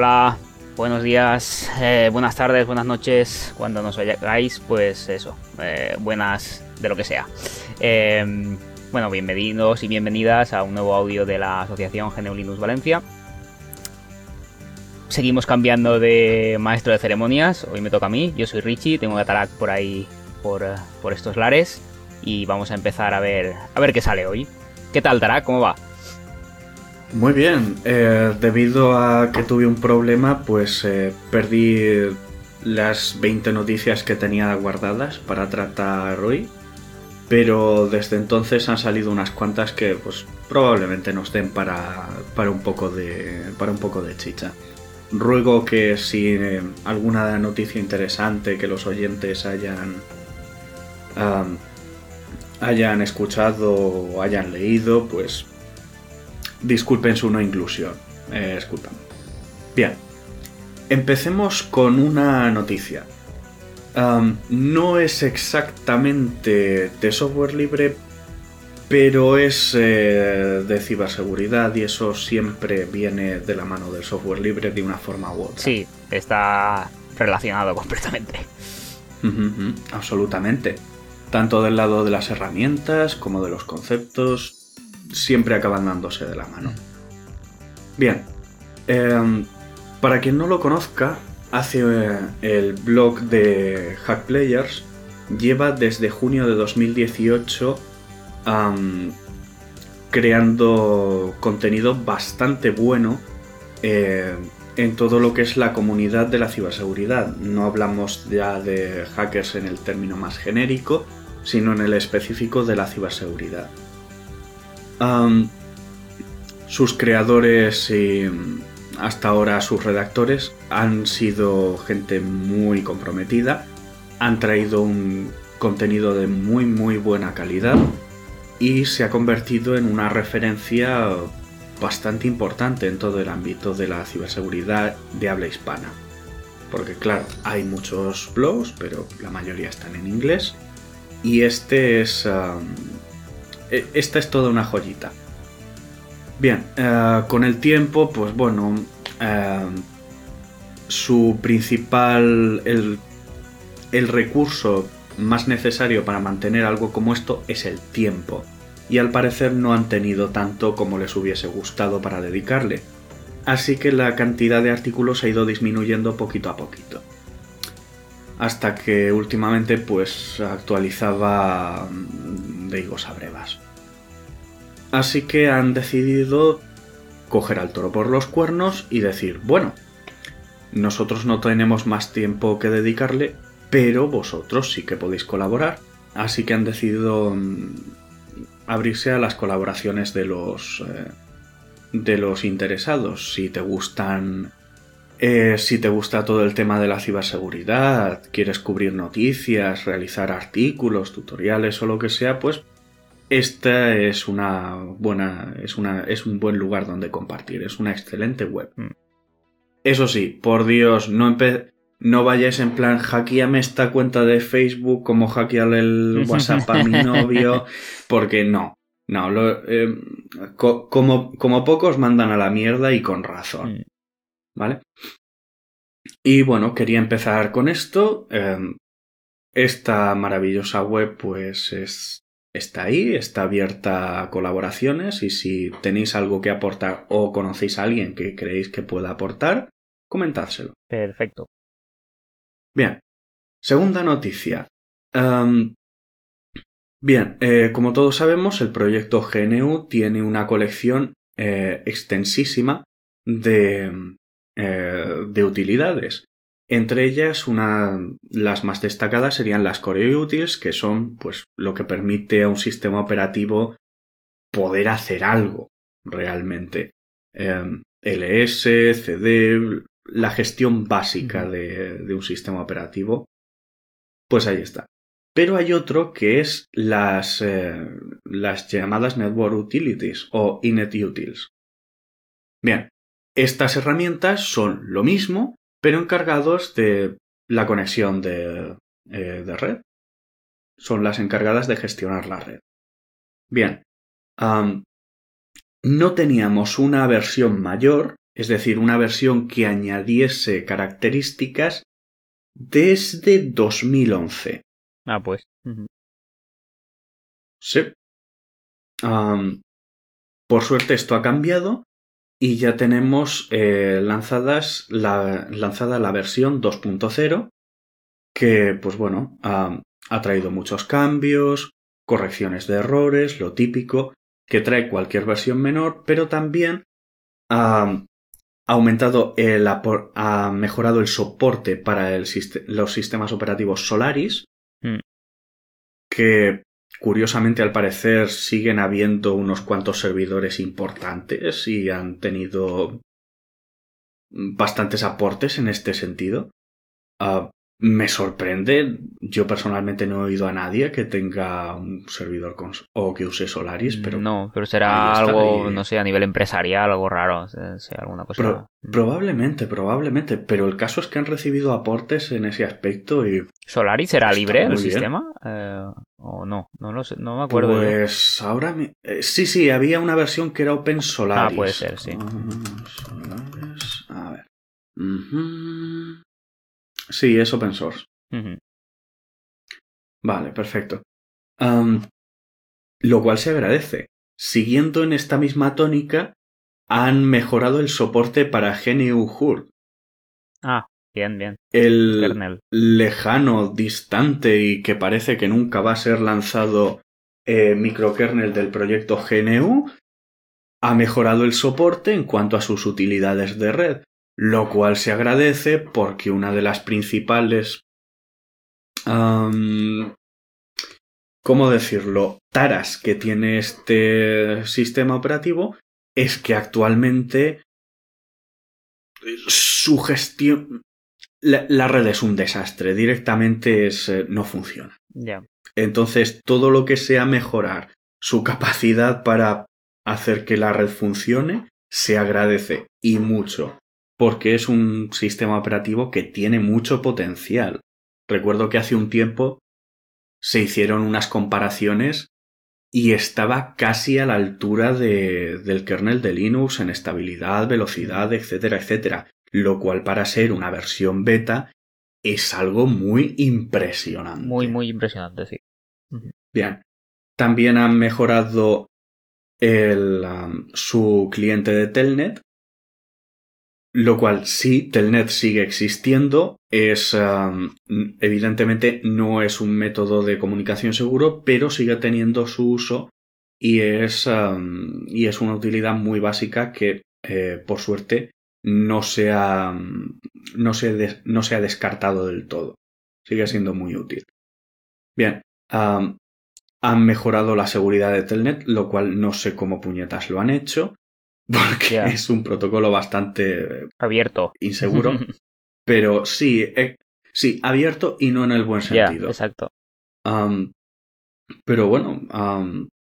Hola, buenos días, eh, buenas tardes, buenas noches, cuando nos oigáis, pues eso, eh, buenas de lo que sea. Eh, bueno, bienvenidos y bienvenidas a un nuevo audio de la Asociación GNU Linux Valencia. Seguimos cambiando de maestro de ceremonias, hoy me toca a mí, yo soy Richie, tengo a Tarak por ahí, por, por estos lares, y vamos a empezar a ver, a ver qué sale hoy. ¿Qué tal, Tarak? ¿Cómo va? Muy bien, eh, debido a que tuve un problema, pues eh, perdí las 20 noticias que tenía guardadas para tratar hoy. Pero desde entonces han salido unas cuantas que pues probablemente nos den para, para, un, poco de, para un poco de chicha. Ruego que si eh, alguna noticia interesante que los oyentes hayan, hayan escuchado o hayan leído, pues disculpen su no inclusión. Eh, disculpen. Bien, empecemos con una noticia. Um, no es exactamente de software libre, pero es eh, de ciberseguridad y eso siempre viene de la mano del software libre de una forma u otra. Sí, está relacionado completamente. Uh -huh, absolutamente. Tanto del lado de las herramientas como de los conceptos, siempre acaban dándose de la mano. Bien, eh, para quien no lo conozca, hace eh, el blog de Hack Players lleva desde junio de 2018 um, creando contenido bastante bueno eh, en todo lo que es la comunidad de la ciberseguridad. No hablamos ya de hackers en el término más genérico, sino en el específico de la ciberseguridad. Sus creadores y hasta ahora sus redactores han sido gente muy comprometida, han traído un contenido de muy muy buena calidad y se ha convertido en una referencia bastante importante en todo el ámbito de la ciberseguridad de habla hispana. Porque claro, hay muchos blogs, pero la mayoría están en inglés. Y este es... esta es toda una joyita. Bien, uh, con el tiempo, pues bueno, uh, su principal, el, recurso más necesario para mantener algo como esto es el tiempo. Y al parecer no han tenido tanto como les hubiese gustado para dedicarle. Así que la cantidad de artículos ha ido disminuyendo poquito a poquito. Hasta que últimamente pues actualizaba de higos a brevas. Así que han decidido coger al toro por los cuernos y decir, bueno, nosotros no tenemos más tiempo que dedicarle, pero vosotros sí que podéis colaborar. Así que han decidido abrirse a las colaboraciones de los eh, de los interesados. Si te gustan eh, si te gusta todo el tema de la ciberseguridad, quieres cubrir noticias, realizar artículos, tutoriales o lo que sea, pues esta es una buena, es una, es un buen lugar donde compartir, es una excelente web. Mm. Eso sí, por Dios, no empe no vayáis en plan hackeame esta cuenta de Facebook como hackearle el WhatsApp a mi novio, porque no. No, lo, eh, co como, como pocos mandan a la mierda y con razón. ¿Vale? Y bueno, quería empezar con esto. Eh, esta maravillosa web pues es está ahí, está abierta a colaboraciones y si tenéis algo que aportar o conocéis a alguien que creéis que pueda aportar, comentádselo. Perfecto. Bien, segunda noticia. Um, bien, eh, como todos sabemos, el proyecto GNU tiene una colección eh, extensísima de, eh, de utilidades. Entre ellas, una, las más destacadas serían las Core Utils, que son pues, lo que permite a un sistema operativo poder hacer algo realmente. em, LS, CD, la gestión básica de, de un sistema operativo, pues ahí está. Pero hay otro que es las, eh, las llamadas Network Utilities o Inet Utils. Bien, estas herramientas son lo mismo, pero encargados de la conexión de, eh, de red. Son las encargadas de gestionar la red. Bien, no teníamos una versión mayor, es decir, una versión que añadiese características desde 2011. Ah, pues. Sí. por suerte esto ha cambiado y ya tenemos eh, lanzadas la, lanzada la versión 2.0 que, pues bueno, ha traído muchos cambios, correcciones de errores, lo típico que trae cualquier versión menor, pero también ha aumentado el ha mejorado el soporte para los sistemas operativos Solaris, mm. que curiosamente al parecer siguen habiendo unos cuantos servidores importantes y han tenido bastantes aportes en este sentido. Ah, me sorprende. Yo personalmente no he oído a nadie que tenga un servidor con, o que use Solaris, pero. No, pero será algo, no sé, a nivel empresarial, algo raro. Sea, alguna cosa. probablemente, probablemente. Pero el caso es que han recibido aportes en ese aspecto y. ¿Solaris será libre el sistema? Eh, ¿O no? No lo sé, no me acuerdo. Pues ahora. Eh, sí, sí, había una versión que era Open Solaris. Ah, puede ser, sí. A ver. Sí, es open source. Vale, perfecto. lo cual se agradece. Siguiendo en esta misma tónica, han mejorado el soporte para GNU Hurt. Ah, bien, bien. El lejano, distante y que parece que nunca va a ser lanzado eh, microkernel del proyecto GNU ha mejorado el soporte en cuanto a sus utilidades de red, lo cual se agradece porque una de las principales... ¿Cómo decirlo? Taras que tiene este sistema operativo es que actualmente su gestión... La, red es un desastre, directamente es, eh, no funciona. Entonces, todo lo que sea mejorar su capacidad para hacer que la red funcione, se agradece y mucho porque es un sistema operativo que tiene mucho potencial. Recuerdo que hace un tiempo se hicieron unas comparaciones y estaba casi a la altura de, del kernel de Linux en estabilidad, velocidad, etcétera, etcétera, lo cual para ser una versión beta es algo muy impresionante. Muy, muy impresionante, sí. Bien. También han mejorado el, um, su cliente de Telnet lo cual sí, Telnet sigue existiendo, es evidentemente no es un método de comunicación seguro, pero sigue teniendo su uso y es, y es una utilidad muy básica que, eh, por suerte, no se, ha, no, se no se ha descartado del todo. Sigue siendo muy útil. Bien, han mejorado la seguridad de Telnet, lo cual no sé cómo puñetas lo han hecho porque es un protocolo bastante abierto, inseguro, pero sí, eh, sí, abierto y no en el buen sentido. exacto. pero bueno,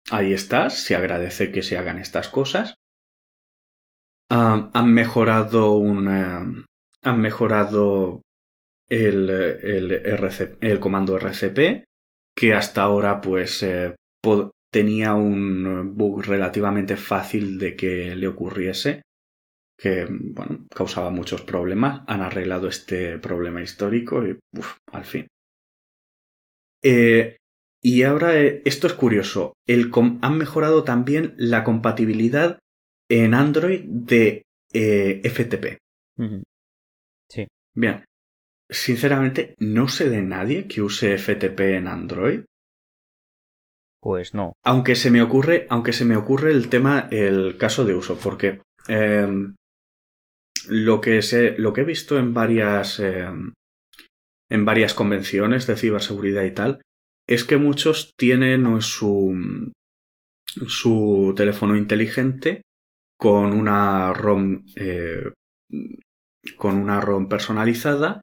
ahí está, se agradece que se hagan estas cosas. han mejorado un, han mejorado el, el, el comando RCP, que hasta ahora pues eh, tenía un bug relativamente fácil de que le ocurriese, que bueno, causaba muchos problemas. Han arreglado este problema histórico y al fin. Eh, y ahora eh, esto es curioso. El han mejorado también la compatibilidad en Android de eh, FTP. Sí. Bien. Sinceramente, no sé de nadie que use FTP en Android. Pues no. Aunque se me ocurre, aunque se me ocurre el tema, el caso de uso, porque em, lo que sé, lo que he visto en varias em, en varias convenciones de ciberseguridad y tal, es que muchos tienen su su teléfono inteligente con una ROM eh, con una ROM personalizada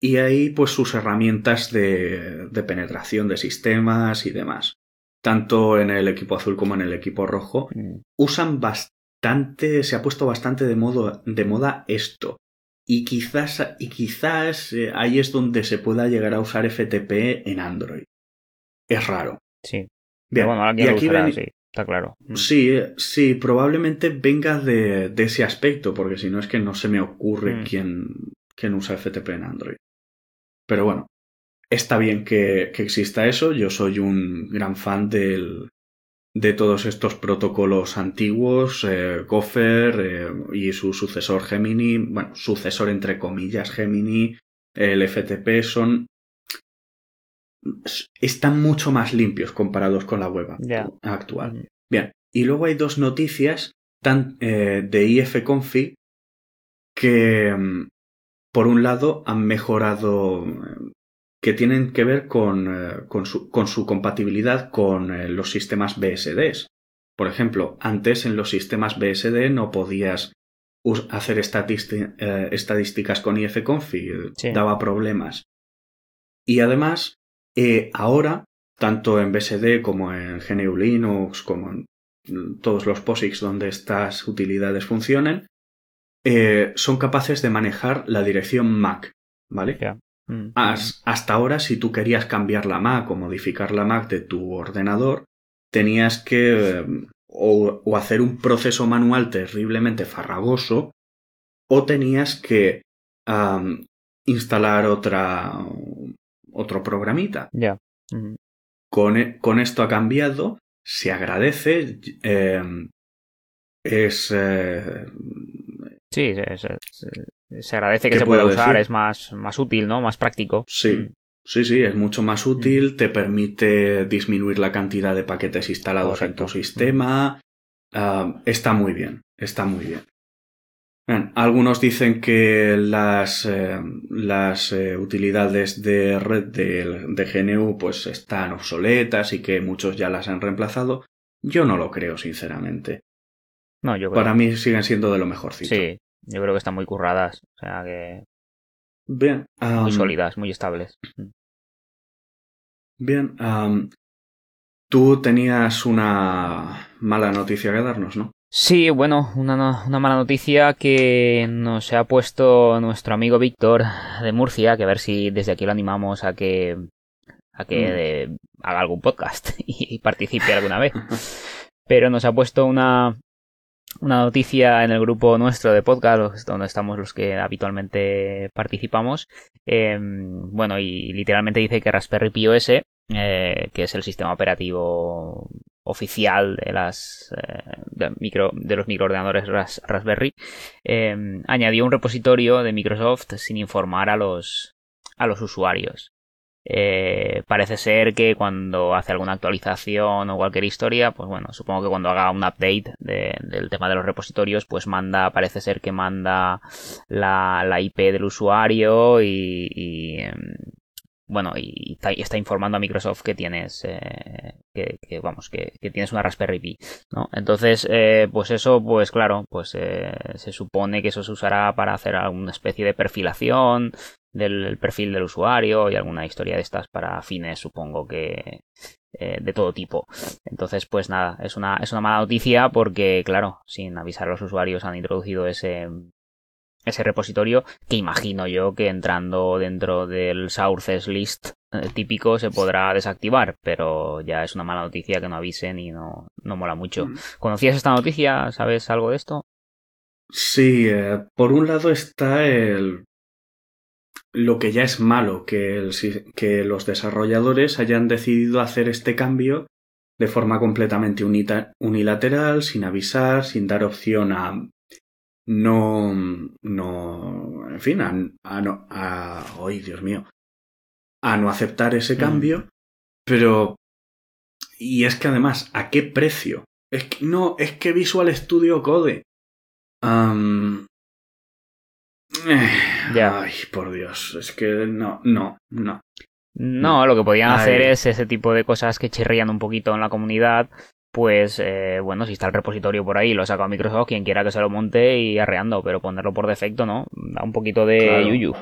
y ahí pues sus herramientas de, de, penetración de sistemas y demás. Tanto en el equipo azul como en el equipo rojo Mm. usan bastante, se ha puesto bastante de, modo, de moda esto. Y quizás, y quizás eh, ahí es donde se pueda llegar a usar FTP en Android. Es raro. Sí. Bien, Pero bueno, alguien y lo aquí usará, ven- sí, está claro. Mm. Sí, sí, probablemente venga de, de ese aspecto, porque si no es que no se me ocurre Mm. quién, quién usa FTP en Android. Pero bueno, está bien que, que exista eso. Yo soy un gran fan del, de todos estos protocolos antiguos, eh, Gopher eh, y su sucesor Gemini, bueno, sucesor entre comillas Gemini, el FTP son están mucho más limpios comparados con la web actual. Bien, y luego hay dos noticias tan, eh, de ifconfig que, mm, por un lado, han mejorado, eh, que tienen que ver con, eh, con, su, con su compatibilidad con eh, los sistemas BSDs. Por ejemplo, antes en los sistemas BSD no podías hacer eh, estadísticas con ifconfig, Sí. daba problemas. Y además, eh, ahora, tanto en BSD como en GNU Linux, como en mm, todos los POSIX donde estas utilidades funcionen, eh, son capaces de manejar la dirección MAC, ¿vale? Mm. Has- hasta ahora, si tú querías cambiar la MAC o modificar la MAC de tu ordenador, tenías que eh, o, o hacer un proceso manual terriblemente farragoso, o tenías que instalar otra otro programita. Ya. Mm. Con, e- con esto ha cambiado, se agradece, eh, es eh, Sí, se- se- agradece que ¿Qué se pueda usar, decir? es más, más útil, ¿no? Más práctico. Sí, Mm. sí, sí, es mucho más útil, te permite disminuir la cantidad de paquetes instalados Correcto. en tu sistema. Ah, está muy bien, está muy bien. Bien, algunos dicen que las, eh, las eh, utilidades de red de, de GNU pues están obsoletas y que muchos ya las han reemplazado. Yo no lo creo, sinceramente. No, yo creo. Para mí siguen siendo de lo mejorcito. Sí, yo creo que están muy curradas. O sea, que Bien. muy sólidas, muy estables. Bien, tú tenías una mala noticia que darnos, ¿no? Sí, bueno, una, no- una mala noticia que nos ha puesto nuestro amigo Víctor de Murcia, que a ver si desde aquí lo animamos a que a que Mm. haga algún podcast y, participe alguna vez. Pero nos ha puesto una una noticia en el grupo nuestro de podcast, donde estamos los que habitualmente participamos. eh, bueno, y literalmente dice que Raspberry Pi OS, eh, que es el sistema operativo oficial de las eh, de, micro, de los microordenadores Ras- Raspberry, eh, añadió un repositorio de Microsoft sin informar a los a los usuarios. Eh, parece ser que cuando hace alguna actualización o cualquier historia, pues bueno, supongo que cuando haga un update de- del tema de los repositorios, pues manda, parece ser que manda la, la IP del usuario y, y, em, bueno, y está, informando a Microsoft que tienes, eh, que, que, vamos, que, que tienes una Raspberry Pi, ¿no? Entonces, eh, pues eso, pues claro, pues eh, se supone que eso se usará para hacer alguna especie de perfilación del perfil del usuario y alguna historia de estas para fines, supongo que eh, de todo tipo. Entonces, pues nada, es una, es una mala noticia porque, claro, sin avisar a los usuarios han introducido ese, ese repositorio que imagino yo que entrando dentro del sources list eh, típico se podrá desactivar, pero ya es una mala noticia que no avisen y no, no mola mucho. Mm. ¿Conocías esta noticia? ¿Sabes algo de esto? Sí, eh, por un lado está el lo que ya es malo, que, el que los desarrolladores hayan decidido hacer este cambio de forma completamente unita- unilateral, sin avisar, sin dar opción a no, no, en fin, a, a no, a, ¡ay, Dios mío! A no aceptar ese Mm. cambio, pero, y es que además, ¿a qué precio? Es que, no, es que Visual Studio Code. Ya. Ay, por Dios, es que no, no, no. No, lo que podían Ay. hacer es ese tipo de cosas que chirrían un poquito en la comunidad. pues eh, bueno, si está el repositorio por ahí, lo ha sacado Microsoft, quien quiera que se lo monte y arreando, pero ponerlo por defecto, ¿no? Da un poquito de Claro. yuyu.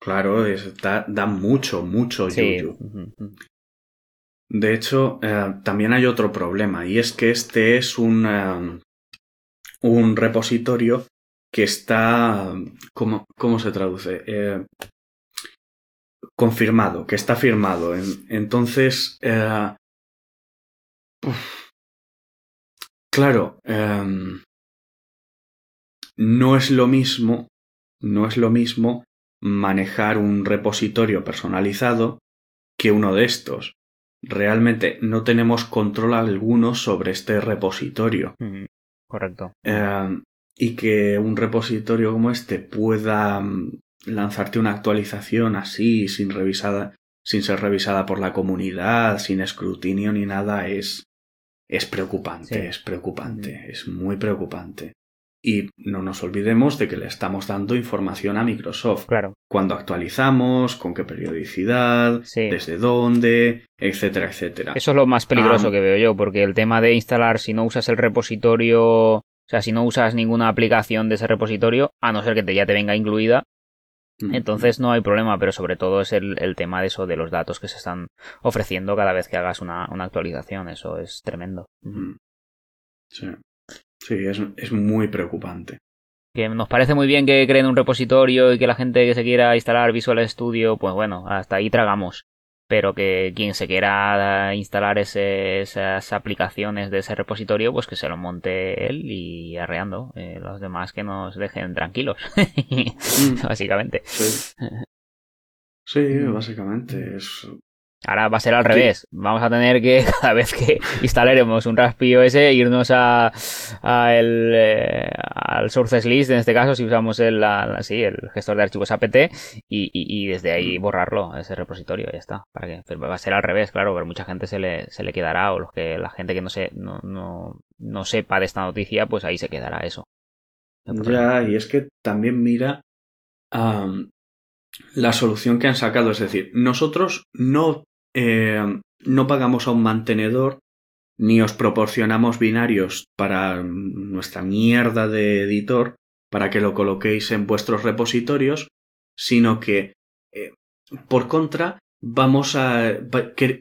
Claro, es- da, da mucho, mucho Sí. yuyu. De hecho, eh, también hay otro problema, y es que este es un, eh, un repositorio que está. ¿Cómo, cómo se traduce? Eh, confirmado, que está firmado. En- entonces. eh, uf. claro. em, no es lo mismo. No es lo mismo manejar un repositorio personalizado que uno de estos. Realmente no tenemos control alguno sobre este repositorio. Ujú, Correcto. Eh, y que un repositorio como este pueda mm, lanzarte una actualización así, sin revisada, sin ser revisada por la comunidad, sin escrutinio ni nada, es, es preocupante, Sí. es preocupante, es muy preocupante. Y no nos olvidemos de que le estamos dando información a Microsoft. Claro. Cuando actualizamos, con qué periodicidad, Sí. desde dónde, etcétera, etcétera. Eso es lo más peligroso Ah. que veo yo, porque el tema de instalar, si no usas el repositorio, o sea, si no usas ninguna aplicación de ese repositorio, a no ser que te, ya te venga incluida, entonces no hay problema, pero sobre todo es el, el tema de eso, de los datos que se están ofreciendo cada vez que hagas una, una actualización, eso es tremendo. Mm. Sí, sí es, es muy preocupante. Que nos parece muy bien que creen un repositorio y que la gente que se quiera instalar Visual Studio, pues bueno, hasta ahí tragamos. Pero que quien se quiera instalar ese- esas aplicaciones de ese repositorio, pues que se lo monte él y arreando. Eh, los demás que nos dejen tranquilos. Básicamente. Sí, sí básicamente es... Ahora va a ser al revés. Vamos a tener que, cada vez que instalaremos un Raspi OS, irnos a, a el, eh, al Sources List, en este caso, si usamos el, la- la- sí, el gestor de archivos apt, y, y- y desde ahí borrarlo, ese repositorio, ya está. Para que, pero va a ser al revés, claro, pero mucha gente se le, se le quedará, o los que, la gente que no, se, no, no, no sepa de esta noticia, pues ahí se quedará eso. Ya, y es que también mira la solución que han sacado. Es decir, nosotros no, eh, no pagamos a un mantenedor ni os proporcionamos binarios para nuestra mierda de editor para que lo coloquéis en vuestros repositorios, sino que, eh, por contra, vamos a... que-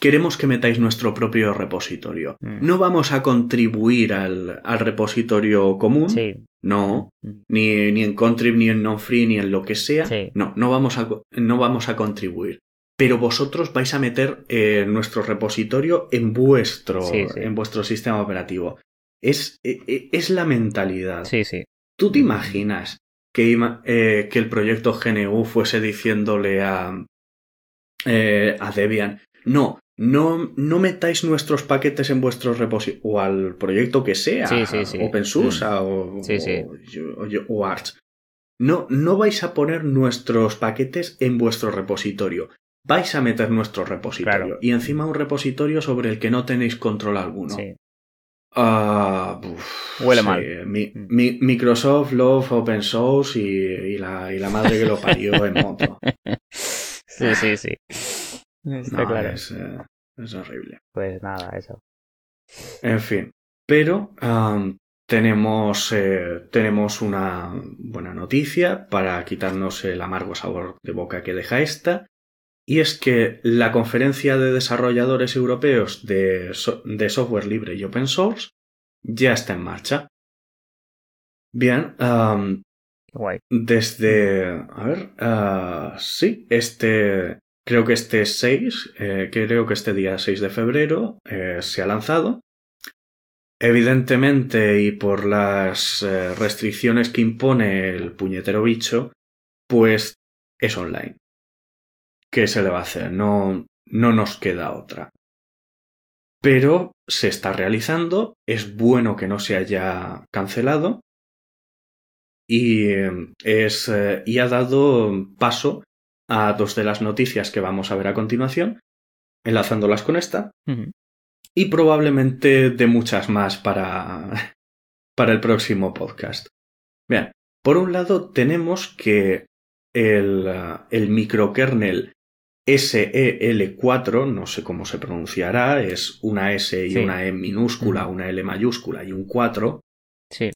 queremos que metáis nuestro propio repositorio. Mm. No vamos a contribuir al, al repositorio común, Sí. no, Mm. ni, ni en Contrib, ni en non-free, ni en lo que sea. Sí. No, no vamos, a, no vamos a contribuir. Pero vosotros vais a meter eh, nuestro repositorio en vuestro, Sí, sí. en vuestro sistema operativo. Es, e- e- es la mentalidad. Sí, sí. ¿Tú te imaginas que, eh, que el proyecto GNU fuese diciéndole a, eh, a Debian, no, no, no metáis nuestros paquetes en vuestros repositorios, o al proyecto que sea, Sí, sí, sí. OpenSUSE sí. o- o- o Arch. No, no vais a poner nuestros paquetes en vuestro repositorio. Vais a meter nuestro repositorio. Claro. Y encima un repositorio sobre el que no tenéis control alguno. Sí. Ah, uf, Huele sí, mal. Mi- Mm. mi- Microsoft Love Open Source y, y la, y la madre que lo parió en moto. Sí, sí, sí. Está No, claro. es, eh, es horrible. Pues nada, eso. En fin. Pero tenemos, eh, tenemos una buena noticia para quitarnos el amargo sabor de boca que deja esta. Y es que la conferencia de desarrolladores europeos de, so- de software libre y open source ya está en marcha. Bien, guay. desde. A ver. ah, sí, este. Creo que este 6, eh, creo que este día 6 de febrero eh, se ha lanzado. Evidentemente, y por las eh, restricciones que impone el puñetero bicho, pues es online. ¿Qué se le va a hacer? No, no nos queda otra. Pero se está realizando, es bueno que no se haya cancelado y, eh, es, eh, y ha dado paso a dos de las noticias que vamos a ver a continuación, enlazándolas con esta, y probablemente de muchas más para, para el próximo podcast. Bien, por un lado tenemos que el, el microkernel SEL4, no sé cómo se pronunciará, es una S y Sí. una E minúscula, una L mayúscula y un 4, Sí.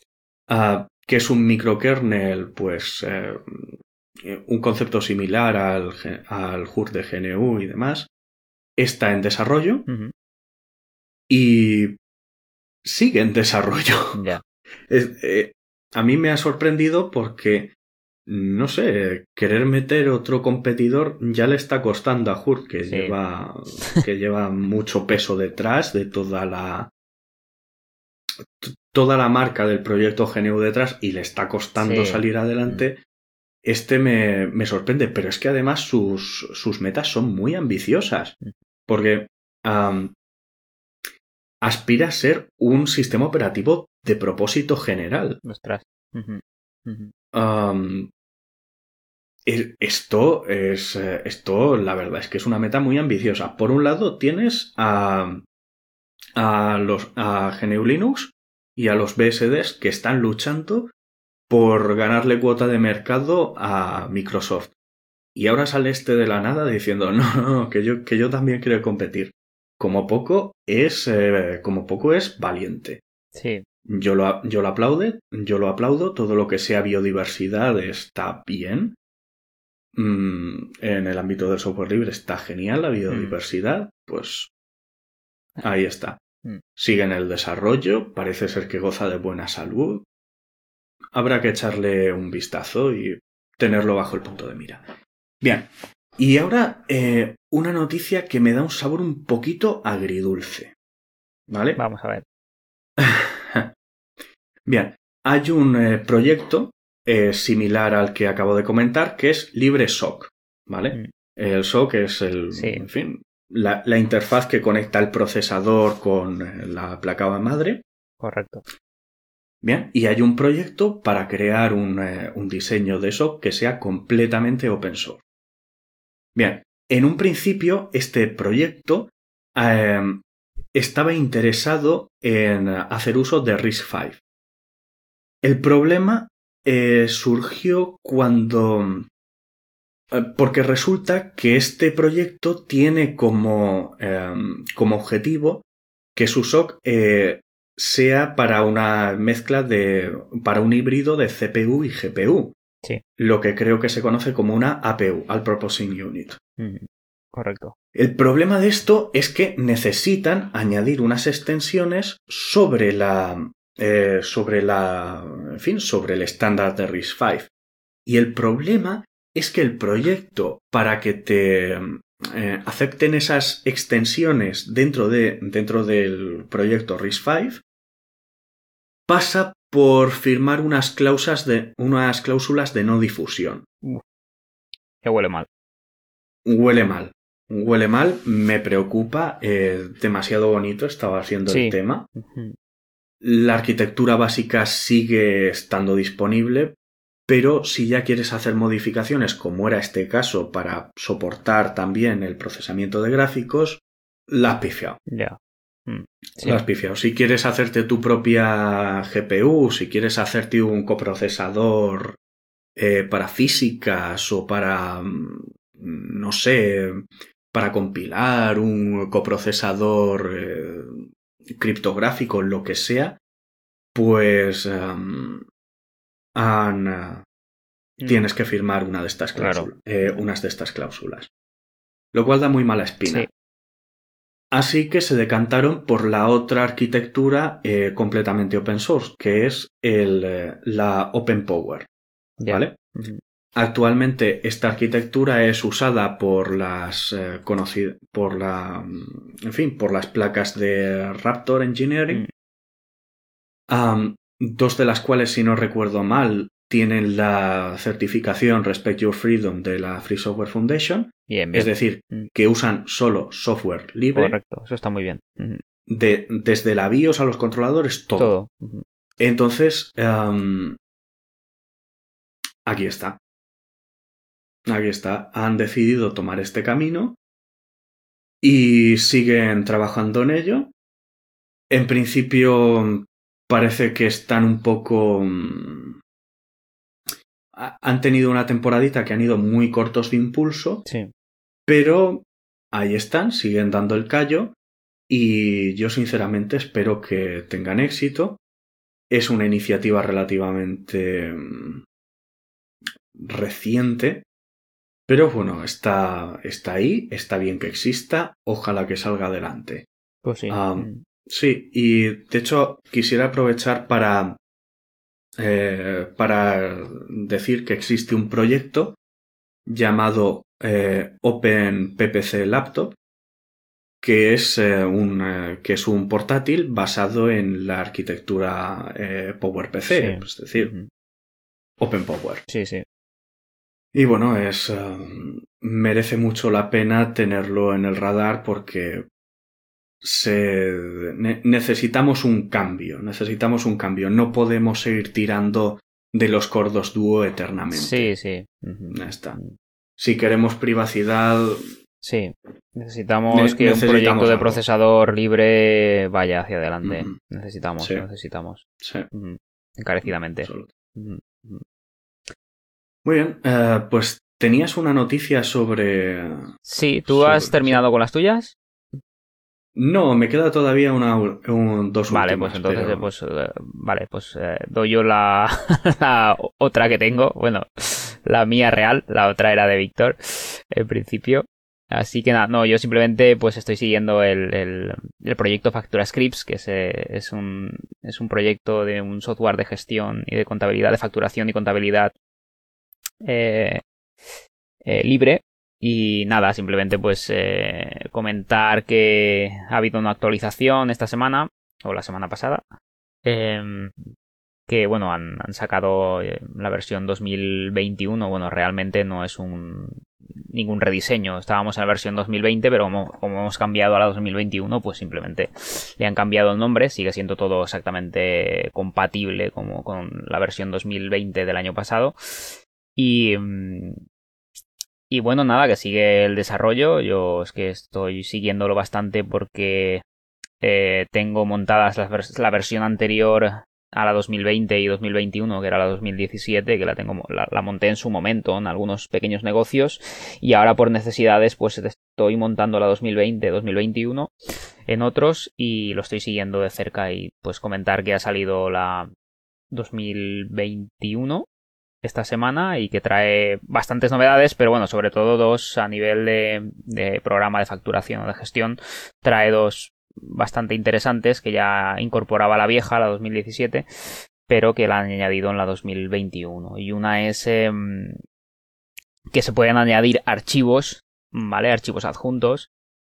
ah, que es un microkernel, pues eh, un concepto similar al, al HUR de GNU y demás, está en desarrollo y sigue en desarrollo. Es- eh, a mí me ha sorprendido porque, no sé, querer meter otro competidor ya le está costando a Hurt, que, Sí. lleva, que lleva mucho peso detrás de toda la toda la marca del proyecto GNU detrás y le está costando Sí. salir adelante. Este me, me sorprende, pero es que además sus, sus metas son muy ambiciosas. Mm. Porque aspira a ser un sistema operativo de propósito general. Ostras. Esto es. eh, Esto, la verdad, es que es una meta muy ambiciosa. Por un lado, tienes a, a los a GNU Linux y a los BSDs que están luchando por ganarle cuota de mercado a Microsoft. Y ahora sale este de la nada diciendo, no, no, no, que yo, que yo también quiero competir. Como poco es, eh, como poco es valiente. Sí. Yo lo, yo lo aplaude, yo lo aplaudo, todo lo que sea biodiversidad está bien. Mm, en el ámbito del software libre está genial la biodiversidad, pues ahí está. Mm. Sigue en el desarrollo, parece ser que goza de buena salud. Habrá que echarle un vistazo y tenerlo bajo el punto de mira. Bien, y ahora eh, una noticia que me da un sabor un poquito agridulce. ¿Vale? Vamos a ver. Bien, hay un eh, proyecto eh, similar al que acabo de comentar que es LibreSoc, ¿vale? Mm. El SOC es el, Sí. en fin, la, la interfaz que conecta el procesador con eh, la placa madre. Correcto. Bien, y hay un proyecto para crear un, eh, un diseño de SOC que sea completamente open source. Bien, en un principio este proyecto eh, estaba interesado en hacer uso de RISC-V. El problema eh, surgió cuando... eh, Porque resulta que este proyecto tiene como, eh, como objetivo que su SOC eh, sea para una mezcla de. para un híbrido de CPU y GPU. Sí. Lo que creo que se conoce como una APU, All Proposing Unit. Correcto. El problema de esto es que necesitan añadir unas extensiones sobre la. Eh, sobre la. en fin, sobre el estándar de RISC-V. Y el problema es que el proyecto, para que te eh, acepten esas extensiones dentro, de, dentro del proyecto RISC-V, pasa por firmar unas cláusulas de, unas cláusulas de no difusión. Que huele mal. Huele mal. Huele mal, me preocupa, eh, demasiado bonito estaba siendo Sí. el tema. Ujú. La arquitectura básica sigue estando disponible, pero si ya quieres hacer modificaciones, como era este caso, para soportar también el procesamiento de gráficos, la has pifiado. Ya. Mm. Sí. La has pifiado. Si quieres hacerte tu propia GPU, si quieres hacerte un coprocesador eh, para físicas o para, mm, no sé, para compilar un coprocesador eh, criptográfico, lo que sea, pues em, han, eh, Mm. tienes que firmar una de estas Claro. cláusulas, eh, unas de estas cláusulas. Lo cual da muy mala espina. Sí. Así que se decantaron por la otra arquitectura eh, completamente open source, que es el, la Open Power. ¿Vale? Actualmente esta arquitectura es usada por las eh, por la mm, en fin por las placas de Raptor Engineering Mm. Dos de las cuales si no recuerdo mal tienen la certificación Respect Your Freedom de la Free Software Foundation Bien, bien. es decir Mm. que usan solo software libre Correcto. Eso está muy bien. De, desde la BIOS a los controladores todo, entonces, aquí está. Aquí está. Han decidido tomar este camino y siguen trabajando en ello. En principio, parece que están un poco... mm, ha- Han tenido una temporadita que han ido muy cortos de impulso, Sí. Pero ahí están, siguen dando el callo y yo sinceramente espero que tengan éxito. Es una iniciativa relativamente mm, reciente, pero bueno, está, está ahí, está bien que exista, ojalá que salga adelante. Pues sí. Mm. sí, y de hecho quisiera aprovechar para, eh, para decir que existe un proyecto llamado eh, Open PPC Laptop, que es, eh, un, que es un portátil basado en la arquitectura PowerPC, es decir, Open Power. Sí, sí. Y bueno, es eh, merece mucho la pena tenerlo en el radar porque se, necesitamos un cambio, necesitamos un cambio. No podemos seguir tirando de los cordos dúo eternamente. Sí, sí. Ya está. Si queremos privacidad. Sí, necesitamos que un proyecto de procesador libre vaya hacia adelante. Necesitamos, necesitamos. Sí. Encarecidamente. Muy bien, eh, pues tenías una noticia sobre... Sí, ¿tú has terminado con las tuyas? No, me queda todavía una un, dos Vale, pues entonces, pues, eh, vale, pues eh, doy yo la, la, otra que tengo. Bueno, la mía real, la otra era de Víctor, en principio. Así que nada, no, yo simplemente pues estoy siguiendo el, el, el proyecto Factura Scripts, que es, es, un, es un proyecto de un software de gestión y de contabilidad, de facturación y contabilidad eh, eh, libre. Y nada, simplemente pues eh, comentar que ha habido una actualización esta semana, o la semana pasada, em, que bueno, han, sacado la versión 2021, bueno, realmente no es un ningún rediseño, estábamos en la versión 2020, pero como, como hemos cambiado a la 2021, pues simplemente le han cambiado el nombre, sigue siendo todo exactamente compatible como con la versión 2020 del año pasado y, mm, y bueno, nada, que sigue el desarrollo. Yo es que estoy siguiéndolo bastante porque eh, tengo montadas la, versión anterior a la 2020 y 2021, que era la 2017, que la tengo la, monté en su momento en algunos pequeños negocios y ahora por necesidades pues estoy montando la 2020, 2021 en otros y lo estoy siguiendo de cerca y pues comentar que ha salido la 2021 esta semana y que trae bastantes novedades, pero bueno, sobre todo dos a nivel de, programa de facturación o de gestión, trae dos bastante interesantes que ya incorporaba la vieja, la 2017, pero que la han añadido en la 2021. Y una es em, que se pueden añadir archivos, ¿vale? Archivos adjuntos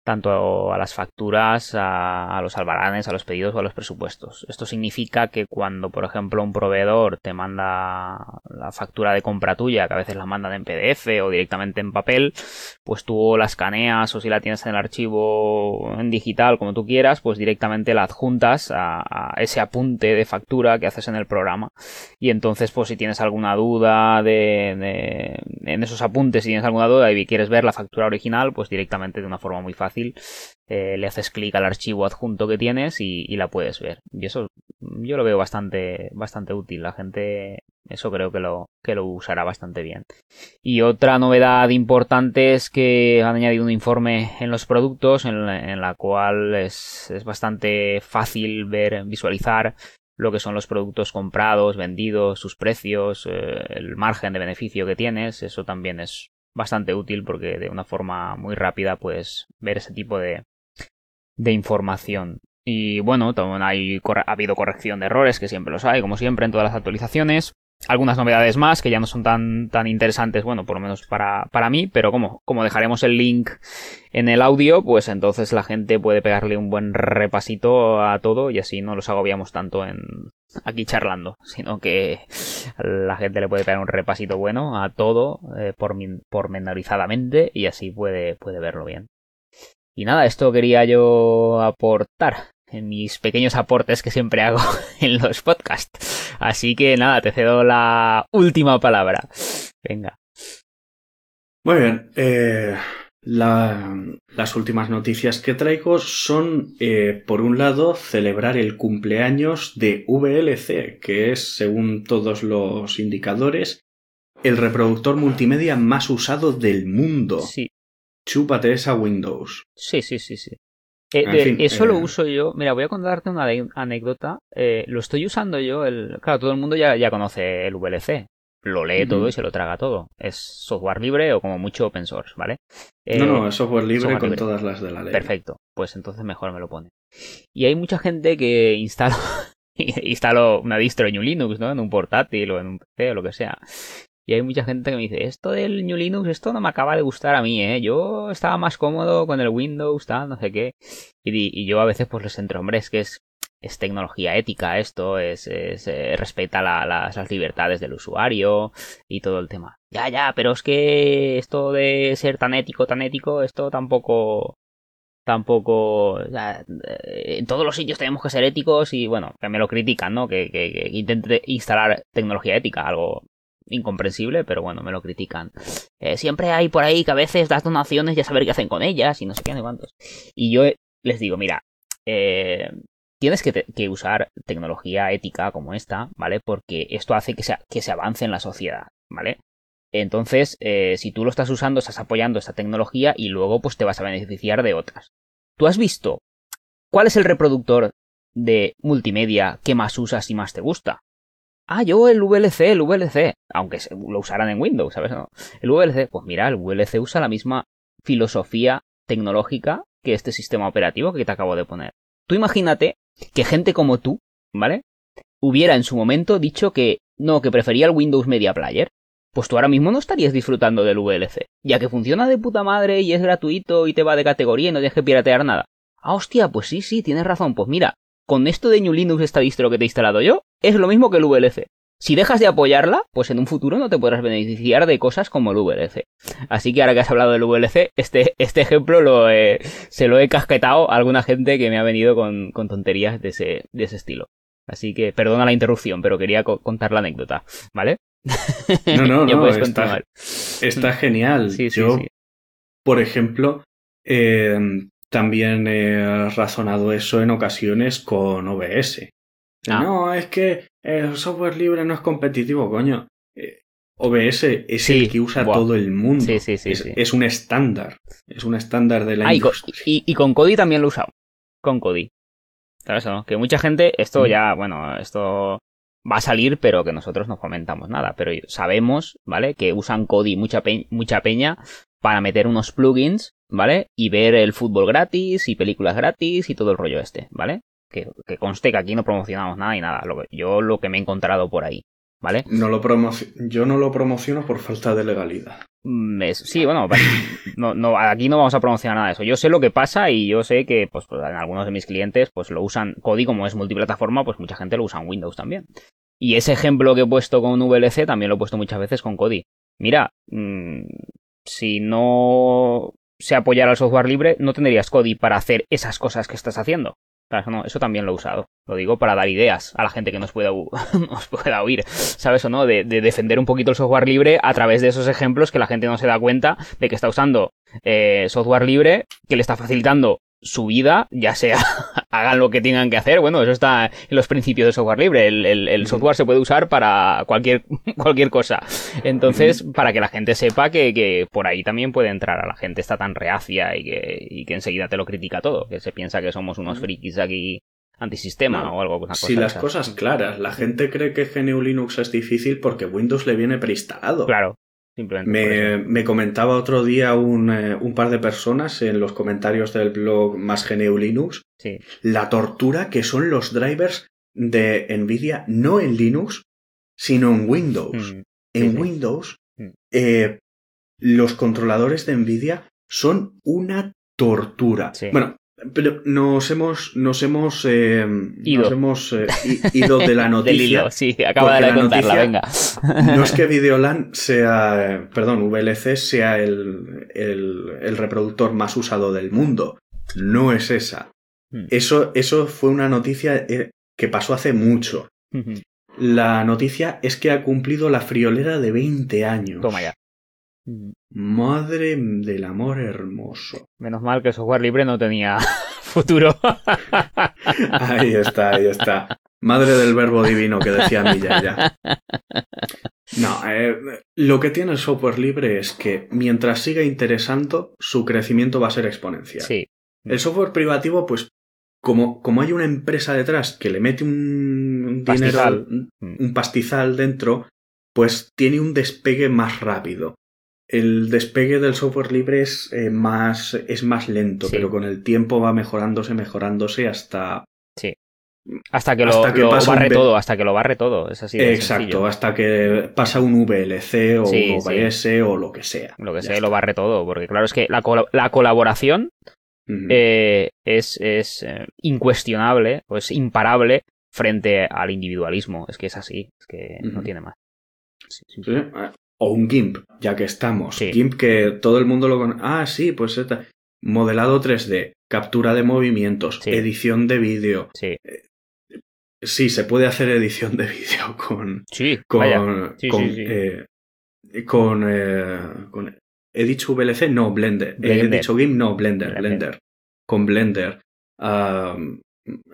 tanto a las facturas, a, los albaranes, a los pedidos o a los presupuestos. Esto significa que cuando, por ejemplo, un proveedor te manda la factura de compra tuya, que a veces la mandan en PDF o directamente en papel, pues tú la escaneas o si la tienes en el archivo en digital, como tú quieras, pues directamente la adjuntas a, ese apunte de factura que haces en el programa. Y entonces, pues si tienes alguna duda de, en esos apuntes, si tienes alguna duda y quieres ver la factura original, pues directamente de una forma muy fácil eh, le haces clic al archivo adjunto que tienes y, la puedes ver. Y eso yo lo veo bastante, bastante útil. La gente, eso creo que lo, que lo usará bastante bien. Y otra novedad importante es que han añadido un informe en los productos en la, cual es, bastante fácil ver, visualizar lo que son los productos comprados, vendidos, sus precios, eh, el margen de beneficio que tienes. Eso también es bastante útil porque de una forma muy rápida puedes ver ese tipo de, de información. Y bueno, también hay, ha habido corrección de errores, que siempre los hay, como siempre en todas las actualizaciones. Algunas novedades más que ya no son tan, tan interesantes, bueno, por lo menos para, para mí, pero como, como dejaremos el link en el audio, pues entonces la gente puede pegarle un buen repasito a todo y así no los agobiamos tanto en, aquí charlando, sino que la gente le puede pegar un repasito bueno a todo eh, por pormenorizadamente y así puede, puede verlo bien. Y nada, esto quería yo aportar en mis pequeños aportes que siempre hago en los podcasts. Así que nada, te cedo la última palabra. Venga. Muy bien. Eh, las últimas noticias que traigo son, eh, por un lado, celebrar el cumpleaños de VLC, que es, según todos los indicadores, el reproductor multimedia más usado del mundo. Sí. chúpate esa Windows. Sí, sí, sí, sí. Eh, eso lo uso yo. Mira, voy a contarte una anécdota. lo estoy usando yo. El... Claro, todo el mundo ya, ya conoce el VLC lo lee todo y se lo traga todo. Es software libre o como mucho open source, ¿vale? no, no, es software libre con todas las de la ley. Perfecto, pues entonces mejor me lo pone. Y hay mucha gente que instala, instala una distro en Linux, ¿no? En un portátil o en un PC o lo que sea. Y hay mucha gente que me dice, esto del New Linux, esto no me acaba de gustar a mí, ¿eh? Yo estaba más cómodo con el Windows, tal, no sé qué. Y, y yo a veces pues les entro, hombre, es que es es tecnología ética esto, es, eh, respeta las, libertades del usuario y todo el tema. Ya, ya, pero es que esto de ser tan ético, tan ético, esto tampoco, tampoco, eh, en todos los sitios tenemos que ser éticos y bueno, que me lo critican, ¿no? Que, intente instalar tecnología ética, algo incomprensible, pero bueno, me lo critican. Eh, siempre hay por ahí que a veces das donaciones y a saber qué hacen con ellas y no sé qué, ni cuántos. Y yo les digo, mira, tienes que, usar tecnología ética como esta, ¿vale? Porque esto hace que se, avance en la sociedad, ¿vale? Entonces, eh, si tú lo estás usando, estás apoyando esta tecnología y luego pues te vas a beneficiar de otras. ¿Tú has visto cuál es el reproductor de multimedia que más usas y más te gusta? Ah, yo el VLC, el VLC, aunque lo usaran en Windows, ¿sabes? El VLC, pues mira, el VLC usa la misma filosofía tecnológica que este sistema operativo que te acabo de poner. Tú imagínate que gente como tú, ¿vale? Hubiera en su momento dicho que no, que prefería el Windows Media Player. Pues tú ahora mismo no estarías disfrutando del VLC, ya que funciona de puta madre y es gratuito y te va de categoría y no tienes que piratear nada. Ah, hostia, pues sí, sí, tienes razón. Pues mira, con esto de New Linux, esta distro que te he instalado yo, es lo mismo que el VLC. Si dejas de apoyarla, pues en un futuro no te podrás beneficiar de cosas como el VLC. Así que ahora que has hablado del VLC, este, este ejemplo lo se lo he casquetado a alguna gente que me ha venido con, tonterías de ese, de ese estilo. Así que perdona la interrupción, pero quería contar la anécdota, ¿vale? No, no, no, está, está, genial. Sí, Yo, por ejemplo, eh, también he razonado eso en ocasiones con OBS. Ah. No, es que el software libre no es competitivo, coño. Eh, OBS es el que usa todo el mundo. Sí, sí, sí es, un estándar. Es un estándar de la ah, Y, con Kodi también lo he usado. Con Kodi. ¿Sabes no? Que mucha gente, esto mm. ya, bueno, esto va a salir, pero que nosotros no comentamos nada. Pero sabemos, ¿vale? Que usan Kodi mucha, mucha peña para meter unos plugins, ¿vale? Y ver el fútbol gratis y películas gratis y todo el rollo este, ¿vale? Que, conste que aquí no promocionamos nada y nada. Lo yo lo que me he encontrado por ahí. ¿Vale? No lo yo no lo promociono por falta de legalidad. Mm, sí, bueno, no, aquí no vamos a promocionar nada de eso. Yo sé lo que pasa y yo sé que pues, pues, en algunos de mis clientes pues lo usan Kodi como es multiplataforma, pues mucha gente lo usa en Windows también. Y ese ejemplo que he puesto con VLC también lo he puesto muchas veces con Kodi. Mira, mm, si no se apoyara el software libre, no tendrías Kodi para hacer esas cosas que estás haciendo. Claro, eso, también lo he usado. Lo digo para dar ideas a la gente que nos pueda, nos pueda oír. ¿Sabes o no? De, defender un poquito el software libre a través de esos ejemplos que la gente no se da cuenta de que está usando eh, software libre que le está facilitando su vida, ya sea hagan lo que tengan que hacer, bueno, eso está en los principios del software libre, el, software se puede usar para cualquier, cualquier cosa. Entonces, para que la gente sepa que, por ahí también puede entrar, a la gente está tan reacia y que, y que enseguida te lo critica todo, que se piensa que somos unos frikis aquí antisistema o algo. Una si las cosas claras, la gente cree que GNU Linux es difícil porque Windows le viene preinstalado. Claro, me, comentaba otro día eh, un, par de personas en los comentarios del blog Más GNU Linux la tortura que son los drivers de Nvidia no en Linux, sino en Windows. Mm, en Windows, mm. eh, los controladores de Nvidia son una tortura. Bueno, pero nos hemos, nos hemos, eh, ido. Nos hemos eh, ido de la noticia. sí, acaba de contarla, venga. No es que Videolan sea, perdón, VLC sea el, el, reproductor más usado del mundo. No es esa. Hmm. Eso, eso fue una noticia eh, que pasó hace mucho. La noticia es que ha cumplido la friolera de 20 años. Toma ya. Madre del amor hermoso. Menos mal que el software libre no tenía futuro. ahí está, ahí está. Madre del verbo divino que decía Milla ya. No, eh, lo que tiene el software libre es que mientras siga interesando, su crecimiento va a ser exponencial. Sí. El software privativo, pues, como, como hay una empresa detrás que le mete un, dinero, Pastizal. un, Mm. un pastizal dentro, pues tiene un despegue más rápido. El despegue del software libre es, eh, más, es más lento, Sí. pero con el tiempo va mejorándose, mejorándose hasta Hasta que lo, Hasta que lo un barre todo, hasta que lo barre todo. Es así de Exacto, sencillo. hasta que pasa un VLC o Sí, un OBS o lo que sea. Lo que sea, lo barre todo. Porque claro, es que la, col- la colaboración eh, es, es eh, incuestionable, o es imparable frente al individualismo. Es que es así, es que no tiene más. Sí, sí. Sí, O un GIMP, ya que estamos. Sí. GIMP que todo el mundo lo conoce. Ah, sí, pues esta- modelado 3D, captura de movimientos, Sí. edición de vídeo. Sí, Sí, se puede hacer edición de vídeo con. sí, con. vaya. Sí, con, sí, sí. eh, con, eh, con- ¿He dicho VLC? No, Blender. ¿He Blender. dicho GIMP? No, Blender. Blender. Blender. Con Blender.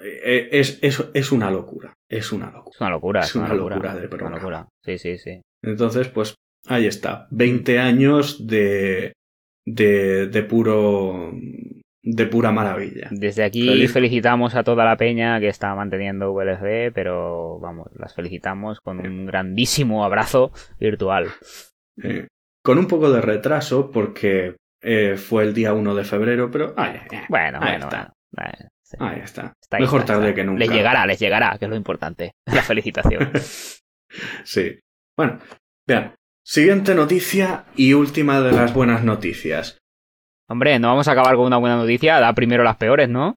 Eh, es, es, es una locura. Es una locura. Es una locura, Es una una locura. locura de es una locura. Sí, sí, sí. Entonces, pues ahí está. 20 años de, de, de puro. de pura maravilla. Desde aquí Feliz. felicitamos a toda la peña que está manteniendo VLC, pero vamos, las felicitamos con un grandísimo abrazo virtual. Eh, con un poco de retraso, porque eh, fue el día 1 de febrero, pero Bueno, ahí bueno, está. bueno. Sí. Ahí está. Está ahí, Mejor está, tarde está. que nunca. Les llegará, les llegará, que es lo importante. La felicitación. Sí. Bueno, vean. Siguiente noticia y última de las buenas noticias. Hombre, no vamos a acabar con una buena noticia, da primero las peores, ¿no?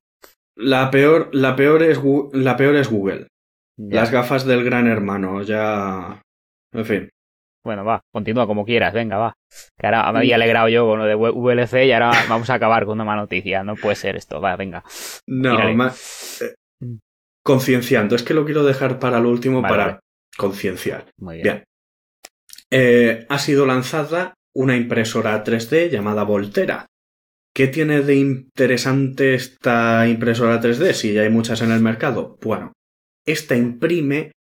La peor, la peor, es, la peor es Google. Ya. Las gafas del gran hermano, ya. En fin. Bueno, va, continúa como quieras, venga, va. Que ahora me había alegrado yo con lo de VLC y ahora vamos a acabar con una mala noticia. No puede ser esto, va, venga. No, más. eh, Mm. concienciando. Es que lo quiero dejar para lo último Vale, para vale. concienciar. Muy bien. Bien. Eh, ha sido lanzada una impresora 3D llamada Voltera. ¿Qué tiene de interesante esta impresora 3D si ya hay muchas en el mercado? Bueno, esta imprime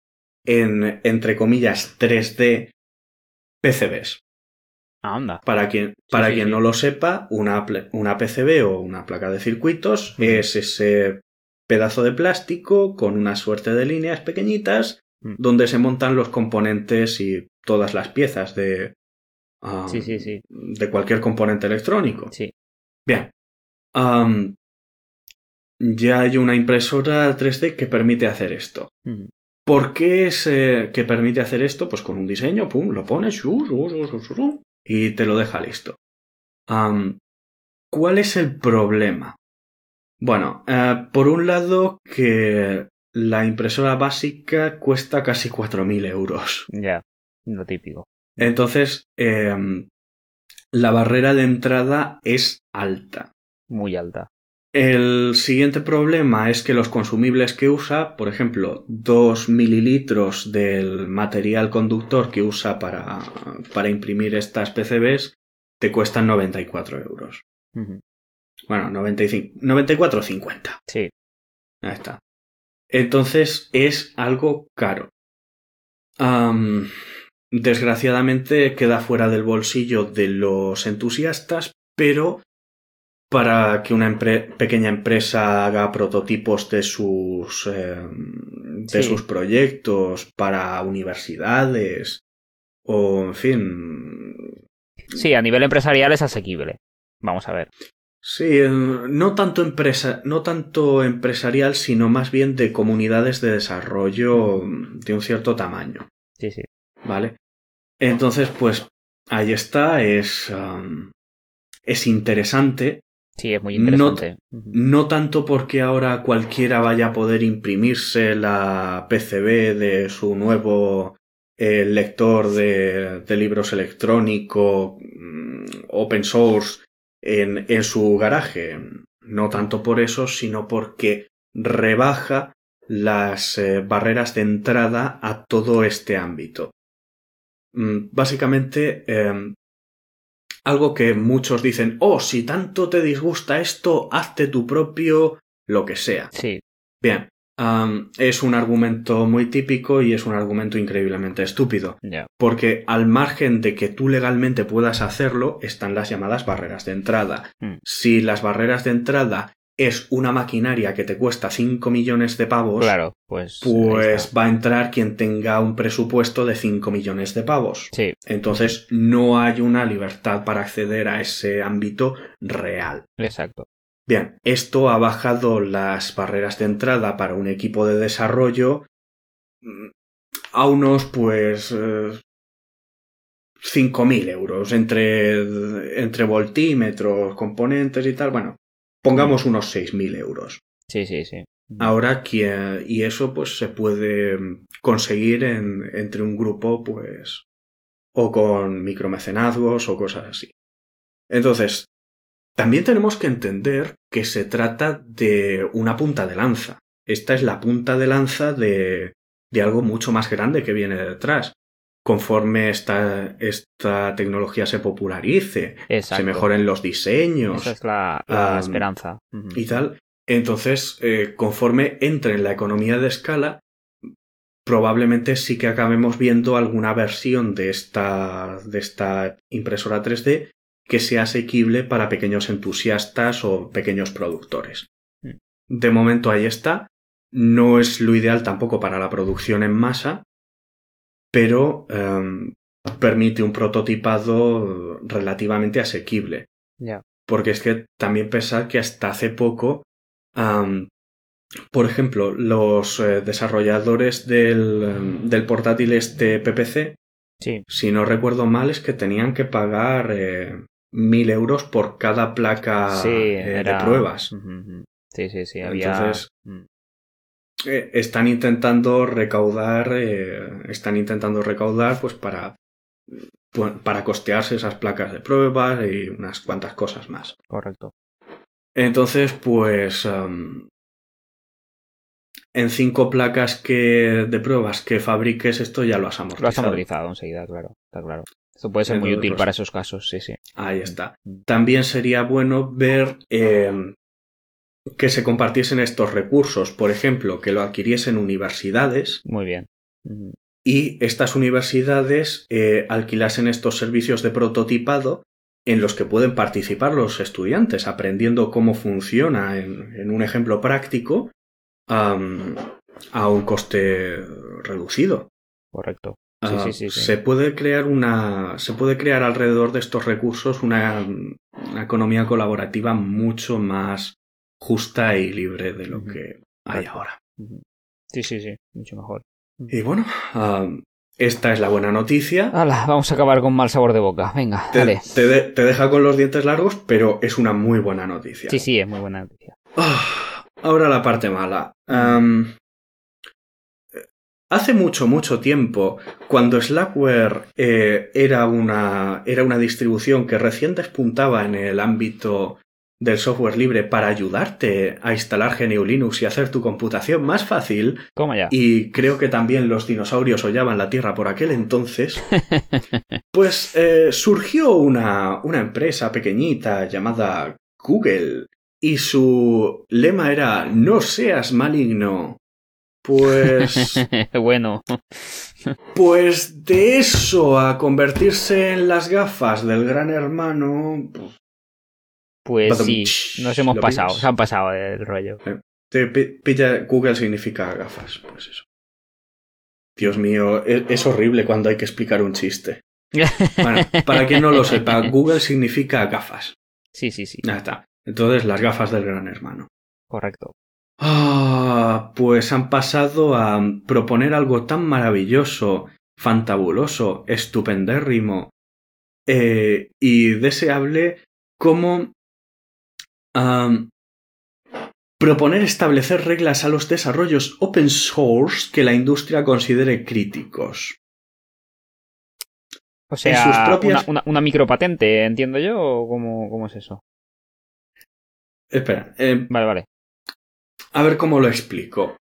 en, entre comillas, 3D PCBs. Ah, anda. Para quien, para sí, quien sí. no lo sepa, una, una PCB o una placa de circuitos es ese pedazo de plástico con una suerte de líneas pequeñitas Mm. donde se montan los componentes y todas las piezas de, ah, Sí, sí, sí. de cualquier componente electrónico. Sí. Bien. Am, ya hay una impresora 3D que permite hacer esto. ¿Por qué es eh, que permite hacer esto? Pues con un diseño, pum, lo pones shu, shu, shu, y te lo deja listo. Am, ¿Cuál es el problema? Bueno, eh, por un lado que la impresora básica cuesta casi 4.000 euros. Ya, lo típico. Entonces, em, la barrera de entrada es alta. Muy alta. El siguiente problema es que los consumibles que usa, por ejemplo, 2 mililitros del material conductor que usa para, para imprimir estas PCBs, te cuestan 94 euros. Ujú. Bueno, 95, 94,50. Sí. Ahí está. Entonces es algo caro. Am, desgraciadamente queda fuera del bolsillo de los entusiastas, pero para que una empre- pequeña empresa haga prototipos de sus eh, de Sí. sus proyectos para universidades o en fin Sí, a nivel empresarial es asequible. Vamos a ver. Sí, no tanto empresa, no tanto empresarial, sino más bien de comunidades de desarrollo de un cierto tamaño, Sí, sí. ¿vale? Entonces, pues ahí está, es es interesante, Sí, es muy interesante. No tanto porque ahora cualquiera vaya a poder imprimirse la PCB de su nuevo eh, lector de, de libros electrónico mm, open source en, en su garaje. No tanto por eso, sino porque rebaja las eh, barreras de entrada a todo este ámbito. Mm, Básicamente, em, algo que muchos dicen, oh, si tanto te disgusta esto, hazte tu propio lo que sea. Sí, Bien, es un argumento muy típico y es un argumento increíblemente estúpido. Porque al margen de que tú legalmente puedas hacerlo, están las llamadas barreras de entrada. Mm. Si las barreras de entrada es una maquinaria que te cuesta 5 millones de pavos, Claro, pues. pues va a entrar quien tenga un presupuesto de 5 millones de pavos. Sí, Entonces no hay una libertad para acceder a ese ámbito real. exacto. Bien, esto ha bajado las barreras de entrada para un equipo de desarrollo mm, a unos, pues, eh, 5.000 euros entre, entre voltímetros, componentes y tal. Bueno, pongamos unos 6.000 euros. Sí, sí, sí. Ahora, y eso pues se puede conseguir en- entre un grupo, pues, o con micromecenazgos o cosas así. Entonces, también tenemos que entender que se trata de una punta de lanza. Esta es la punta de lanza de, de algo mucho más grande que viene detrás. Conforme esta, esta tecnología se popularice, Exacto. se mejoren los diseños, Esa es la, esperanza. Y tal. Entonces, eh, conforme entre en la economía de escala, probablemente sí que acabemos viendo alguna versión de esta, de esta impresora 3D que sea asequible para pequeños entusiastas o pequeños productores. Mm. De momento ahí está. No es lo ideal tampoco para la producción en masa, pero em, permite un prototipado relativamente asequible. Ya. Porque es que también pensad que hasta hace poco, am, por ejemplo, los eh, desarrolladores del, em, del portátil este PPC, Sí, si no recuerdo mal, es que tenían que pagar eh, mil euros por cada placa sí, eh, era. de pruebas. Sí, sí, sí. Había. Entonces, Mm. Eh, están intentando recaudar, eh, están intentando recaudar, pues para, pu- para costearse esas placas de pruebas y unas cuantas cosas más. Correcto. Entonces, pues en cinco placas que de pruebas que fabriques esto ya lo has Lo has amortizado. amortizado enseguida, claro. Está claro. Esto puede ser muy Entonces, útil pues- para esos casos, sí, sí. Ahí está. También sería bueno ver eh, que se compartiesen estos recursos, por ejemplo, que lo adquiriesen universidades Muy bien. Y estas universidades eh, alquilasen estos servicios de prototipado en los que pueden participar los estudiantes, aprendiendo cómo funciona en, en un ejemplo práctico a un coste reducido. Correcto. Sí, Ah, sí, sí, sí. Se puede crear una. Se puede crear alrededor de estos recursos una, una economía colaborativa mucho más justa y libre de lo que hay ahora. Sí, sí, sí. Mucho mejor. Y bueno, esta es la buena noticia. Hala, vamos a acabar con mal sabor de boca. Venga, Te, dale. te de- te deja con los dientes largos, pero es una muy buena noticia. Sí, sí, es muy buena noticia. Ah, ahora la parte mala. Hace mucho, mucho tiempo, cuando Slackware eh, era, una, era una distribución que recién despuntaba en el ámbito del software libre para ayudarte a instalar GNU Linux y hacer tu computación más fácil, Toma ya. y creo que también los dinosaurios hollaban la Tierra por aquel entonces, pues eh, surgió una, una empresa pequeñita llamada Google y su lema era no seas maligno. Pues, bueno, pues de eso a convertirse en las gafas del gran hermano, pues, pues sí, nos hemos ¿lo pasado, pillas? se han pasado del rollo. te pi- pilla Google significa gafas, pues eso. Dios mío, es, es horrible cuando hay que explicar un chiste. Bueno, para quien no lo sepa, Google significa gafas. sí, sí, sí, Ya está. Entonces, las gafas del gran hermano. correcto. Ah, pues han pasado a proponer algo tan maravilloso, fantabuloso, estupendérrimo eh, y deseable como proponer establecer reglas a los desarrollos open source que la industria considere críticos. O sea, sus propias- una, una, una micropatente, entiendo yo, o cómo, cómo es eso. Espera, eh, Vale, vale. A ver cómo lo explico.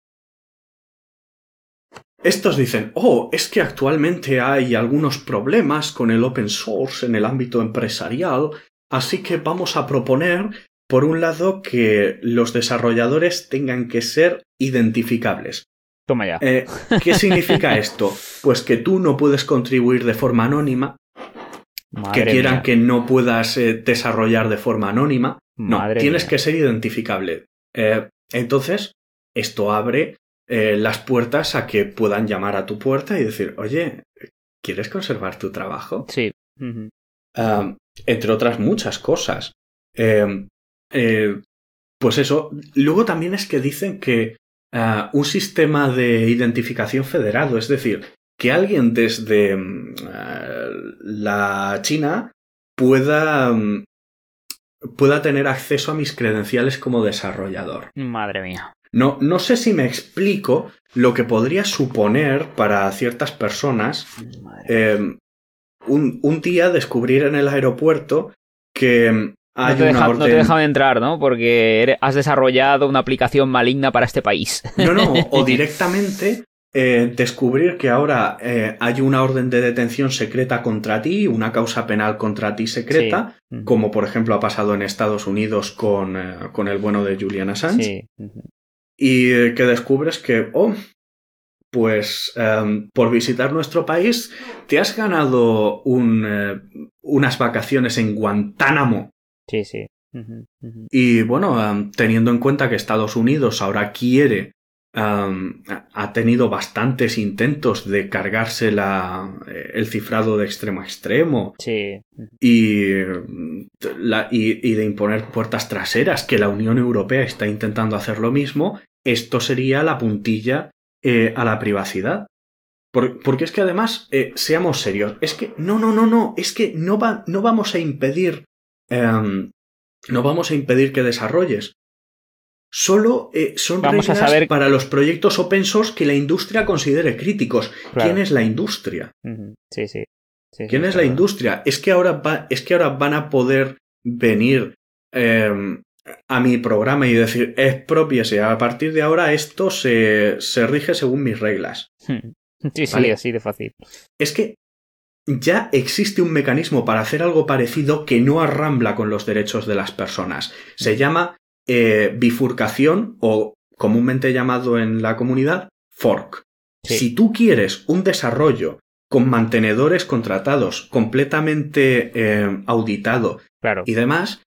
Estos dicen, oh, es que actualmente hay algunos problemas con el open source en el ámbito empresarial, así que vamos a proponer por un lado, que los desarrolladores tengan que ser identificables. Toma ya. Eh, ¿Qué significa esto? Pues que tú no puedes contribuir de forma anónima, Madre que quieran mía. que no puedas eh, desarrollar de forma anónima. No, Madre tienes mía. que ser identificable. Eh, entonces, esto abre eh, las puertas a que puedan llamar a tu puerta y decir, oye, ¿quieres conservar tu trabajo? Sí. Ah, entre otras muchas cosas. Eh, pues eso. Luego también es que dicen que ah, un sistema de identificación federado, es decir, que alguien desde mm, ah, la China pueda, mm, pueda tener acceso a mis credenciales como desarrollador. Madre mía. No, no sé si me explico lo que podría suponer para ciertas personas eh, un, un día descubrir en el aeropuerto que mm, no, te deja- no te dejan entrar, ¿no? Porque eres- has desarrollado una aplicación maligna para este país. No, no, o directamente eh, descubrir que ahora eh, hay una orden de detención secreta contra ti, una causa penal contra ti secreta, Sí. Como por ejemplo ha pasado en Estados Unidos con, eh, con el bueno de Julian Assange, Sí. Y que descubres que, oh, pues em, por visitar nuestro país te has ganado un, unas vacaciones en Guantánamo. Sí, sí. Y bueno, em, teniendo en cuenta que Estados Unidos ahora quiere, em, ha- tenido bastantes intentos de cargarse la, eh, el cifrado de extremo a extremo Sí. Y, la- y, y de imponer puertas traseras, que la Unión Europea está intentando hacer lo mismo, esto sería la puntilla eh, a la privacidad. Por- porque es que además, eh, seamos serios, es que no, no, no, no, es que no, va, no vamos a impedir, em, no vamos a impedir que desarrolles. Solo eh, son Vamos a reglas saber- para los proyectos open source que la industria considere críticos. Claro. ¿Quién es la industria? Sí, sí. Sí, sí, ¿Quién es la industria? Es que ahora, va- es que ahora van a poder venir eh, a mi programa y decir, expropiese, a partir de ahora esto se, se rige según mis reglas. Sí, sí, Vale. así de fácil. Es que ya existe un mecanismo para hacer algo parecido que no arrambla con los derechos de las personas. Se llama eh, bifurcación o comúnmente llamado en la comunidad fork. Sí. Si tú quieres un desarrollo con mantenedores contratados, completamente eh, auditado Claro. y demás,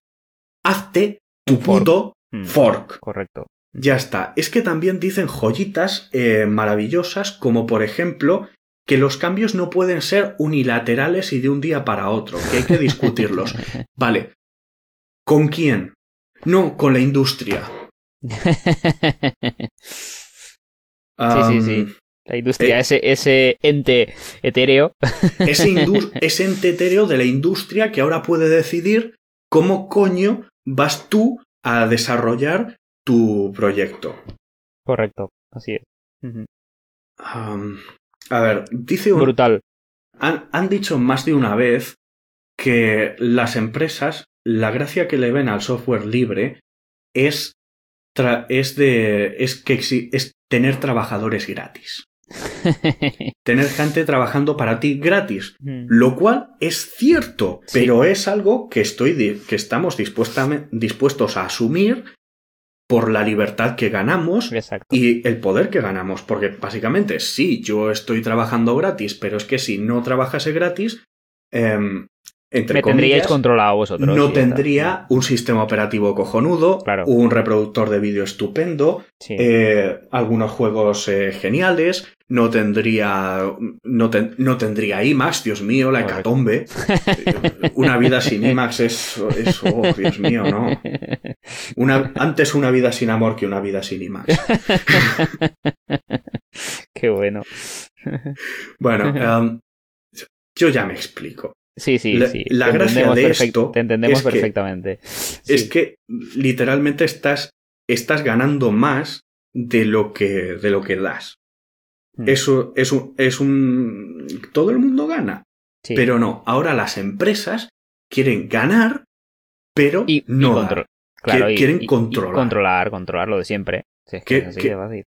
hazte tu fork. puto Mm, fork. Correcto. Ya está. Es que también dicen joyitas eh, maravillosas, como por ejemplo que los cambios no pueden ser unilaterales y de un día para otro, que hay que discutirlos. Vale. ¿Con quién? No, con la industria. Sí, sí, sí. La industria, Eh, ese, ese ente etéreo. Ese, ese ente etéreo de la industria que ahora puede decidir cómo coño vas tú a desarrollar tu proyecto. Correcto, así es. Am, a ver, dice un, Brutal. Han, han dicho más de una vez que las empresas, la gracia que le ven al software libre es, tra- es, de, es, que es tener trabajadores gratis. Tener gente trabajando para ti gratis. Mm. Lo cual es cierto, Sí. pero es algo que, estoy que estamos dispuestos a asumir por la libertad que ganamos Exacto. y el poder que ganamos, porque básicamente sí, yo estoy trabajando gratis, pero es que si no trabajase gratis, em, entre Me tendríais controlado vosotros. no tendría un sistema operativo cojonudo, Claro. un reproductor de vídeo estupendo, Sí. eh, algunos juegos eh, geniales, no tendría, no, ten- no tendría IMAX, Dios mío, la hecatombe. Una vida sin IMAX es, es oh, Dios mío, no. Una, antes una vida sin amor que una vida sin IMAX. Qué bueno. Bueno, em, yo ya me explico. Sí, sí, La- sí. la gracia de esto Te entendemos es que- perfectamente. Es que literalmente estás, estás ganando más de lo que, de lo que das. Mm. Eso es un, es un. Todo el mundo gana. Sí. Pero no, ahora las empresas quieren ganar, pero y, y no dar. claro, quieren y- controlar. controlar, controlar lo de siempre. Sí, es que Que- es así que- de fácil.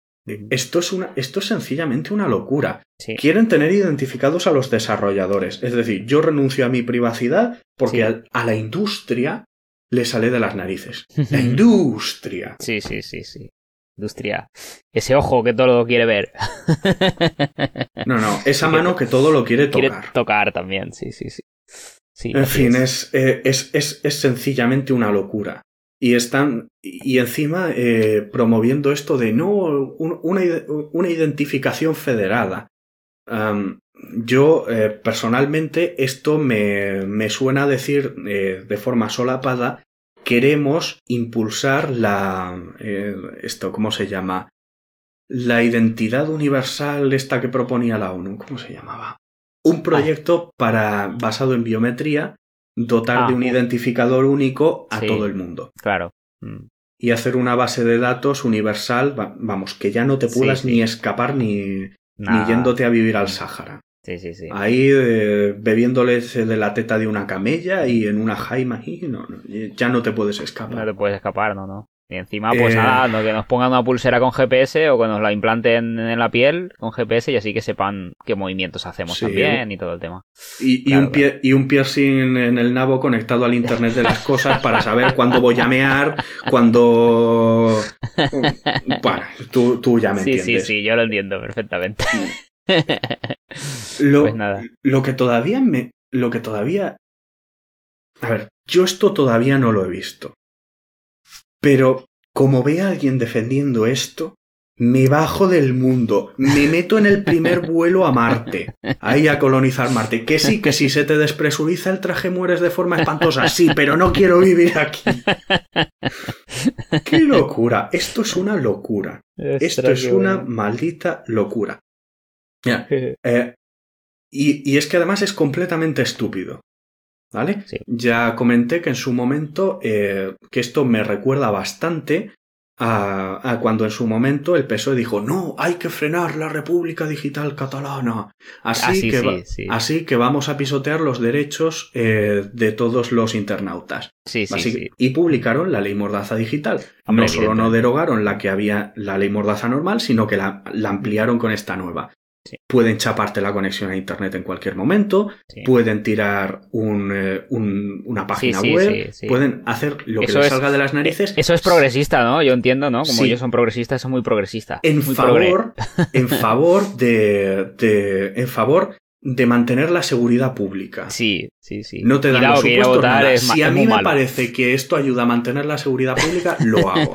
Esto es, una, esto es sencillamente una locura. Sí. Quieren tener identificados a los desarrolladores. Es decir, yo renuncio a mi privacidad porque Sí. a, a la industria le sale de las narices. La industria. Sí, sí, sí, sí. Industria. Ese ojo que todo lo quiere ver. No, no, esa mano que todo lo quiere tocar. Quiere tocar también, sí, sí, sí. sí en fin, es, eh, es, es, es sencillamente una locura. Y están, y encima eh, promoviendo esto de no, un- una, una identificación federada. Yo, eh, personalmente, esto me, me suena a decir eh, de forma solapada, queremos impulsar la, eh, esto, ¿cómo se llama? La identidad universal esta que proponía la ONU, ¿cómo se llamaba? Un proyecto para, basado en biometría, dotar Ah, de un uf. identificador único a Sí. todo el mundo Claro. Mm. y hacer una base de datos universal, va- vamos, que ya no te puedas sí. ni escapar ni, ni yéndote a vivir al Sáhara. Sí, sí, sí. Ahí eh, bebiéndoles de la teta de una camella y en una jaima y no, no, ya no te puedes No escapar. te puedes escapar, no, no. Y encima, pues Eh. nada, no, que nos pongan una pulsera con GPS o que nos la implanten en la piel con GPS y así que sepan qué movimientos hacemos Sí. también y todo el tema. Y, y Claro, un pie- y un piercing en el nabo conectado al Internet de las cosas para saber cuándo voy a mear, cuándo... Bueno, tú, tú ya me Sí, sí, entiendes. sí, yo lo entiendo perfectamente. Lo, Pues nada. lo que todavía me. Lo que todavía. A ver, yo esto todavía no lo he visto. Pero como ve a alguien defendiendo esto, me bajo del mundo, me meto en el primer vuelo a Marte, ahí a colonizar Marte. Que sí, que si se te despresuriza el traje mueres de forma espantosa, sí, pero no quiero vivir aquí. ¡Qué locura! Esto es una locura. Esto es una maldita locura. Mira, eh, y, y es que además es completamente estúpido. ¿Vale? Sí. Ya comenté que en su momento, eh, que esto me recuerda bastante a, a cuando en su momento el PSOE dijo, no, hay que frenar la República Digital Catalana. Así, Ah, sí, que, sí, va- sí. así que vamos a pisotear los derechos eh, de todos los internautas. Sí, sí, Básic- sí. Y publicaron la ley Mordaza digital. Hombre, no solo no derogaron la que había la ley Mordaza normal, sino que la, la ampliaron con esta nueva. Sí. Pueden chaparte la conexión a internet en cualquier momento, sí. pueden tirar un, eh, un- una página sí, web, pueden hacer lo que Eso les es- salga de las narices. Eso es progresista, ¿no? Yo entiendo, ¿no? Como ellos son progresistas, son muy progresistas. en muy favor, en favor de, de- en favor de mantener la seguridad pública. Sí, sí, sí. No te dan los supuestos nada. es Si a mí me malo. parece que esto ayuda a mantener la seguridad pública, lo hago.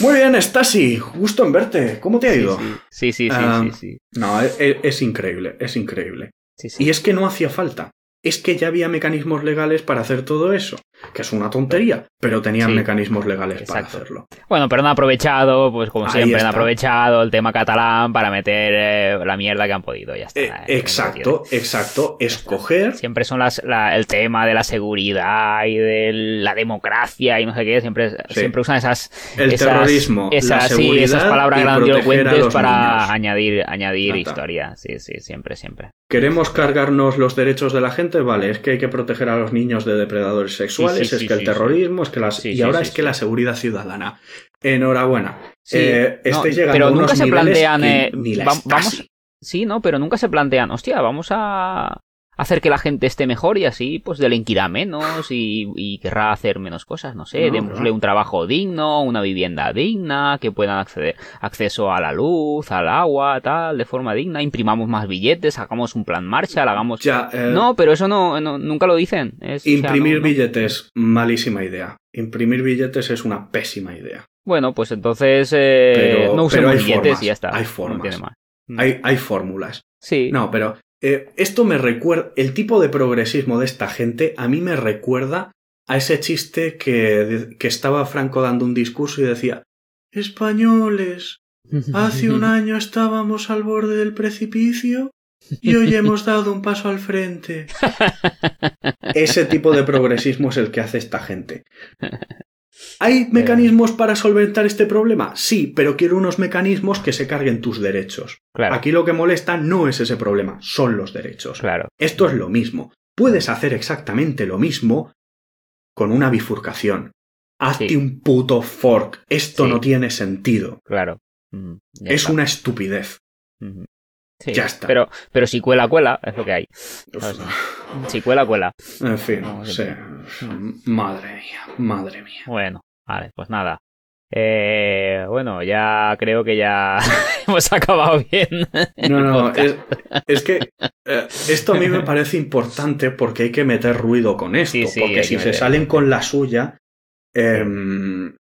Muy bien, Stasi, gusto en verte. ¿Cómo te ha ido? Sí, sí, sí, sí, Ah, sí, sí, No, es, es increíble, es increíble. sí, sí. Y es que no hacía falta. Es que ya había mecanismos legales para hacer todo eso. Que es una tontería, pero tenían Sí, mecanismos legales para hacerlo. Bueno, pero han aprovechado, pues como Ahí siempre, han aprovechado el tema catalán para meter eh, la mierda que han podido. Ya está. Eh, eh, exacto, exacto. Escoger. Siempre son las, la- el tema de la seguridad y de la democracia y no sé qué. Siempre, Sí. siempre usan esas, El esas, terrorismo, la esas, sí, seguridad esas palabras grandilocuentes para niños. añadir, añadir historia. Sí, sí, siempre, siempre. ¿Queremos cargarnos los derechos de la gente? Vale, es que hay que proteger a los niños de depredadores sexuales, Sí, sí, es sí, que el sí, terrorismo, es que las... Sí, y sí, ahora sí, es que la seguridad ciudadana. Enhorabuena. Sí, Eh, no, estáis llegando pero a unos nunca se plantean. eh, ni la va- Stasi. vamos, sí, no, pero nunca se plantean. Hostia, vamos a hacer que la gente esté mejor y así, pues delinquirá menos y, y querrá hacer menos cosas. No sé, No, démosle no. un trabajo digno, una vivienda digna, que puedan acceder acceso a la luz, al agua, tal, de forma digna. Imprimamos más billetes, hagamos un plan Marshall, hagamos. Ya, eh, No, pero eso no, no- nunca lo dicen. Es, o sea, Imprimir billetes, malísima idea. Imprimir billetes es una pésima idea. Bueno, pues entonces eh, Pero- no usemos billetes formas, y ya está. hay formas. tiene más. Hay, hay fórmulas. Sí. No, pero eh, esto me recuerda. El tipo de progresismo de esta gente a mí me recuerda a ese chiste que, que estaba Franco dando un discurso y decía: Españoles, hace un año estábamos al borde del precipicio y hoy hemos dado un paso al frente. Ese tipo de progresismo es el que hace esta gente. ¿Hay mecanismos para solventar este problema? Sí, pero quiero unos mecanismos que se carguen tus derechos. Claro, Aquí lo que molesta no es ese problema, son los derechos. claro. Esto es lo mismo. Puedes hacer exactamente lo mismo con una bifurcación. Hazte Sí. un puto fork. Esto Sí. no tiene sentido. Claro. Mm, Es está. una estupidez. Ya está. Pero, pero si cuela, cuela, es lo que hay. Si cuela, cuela. En fin, madre mía, madre mía. Bueno, vale, pues nada. Eh, bueno, ya creo que ya hemos acabado bien. No, no, es, que eh, esto a mí me parece importante porque hay que meter ruido con esto. porque si se salen con la suya, em,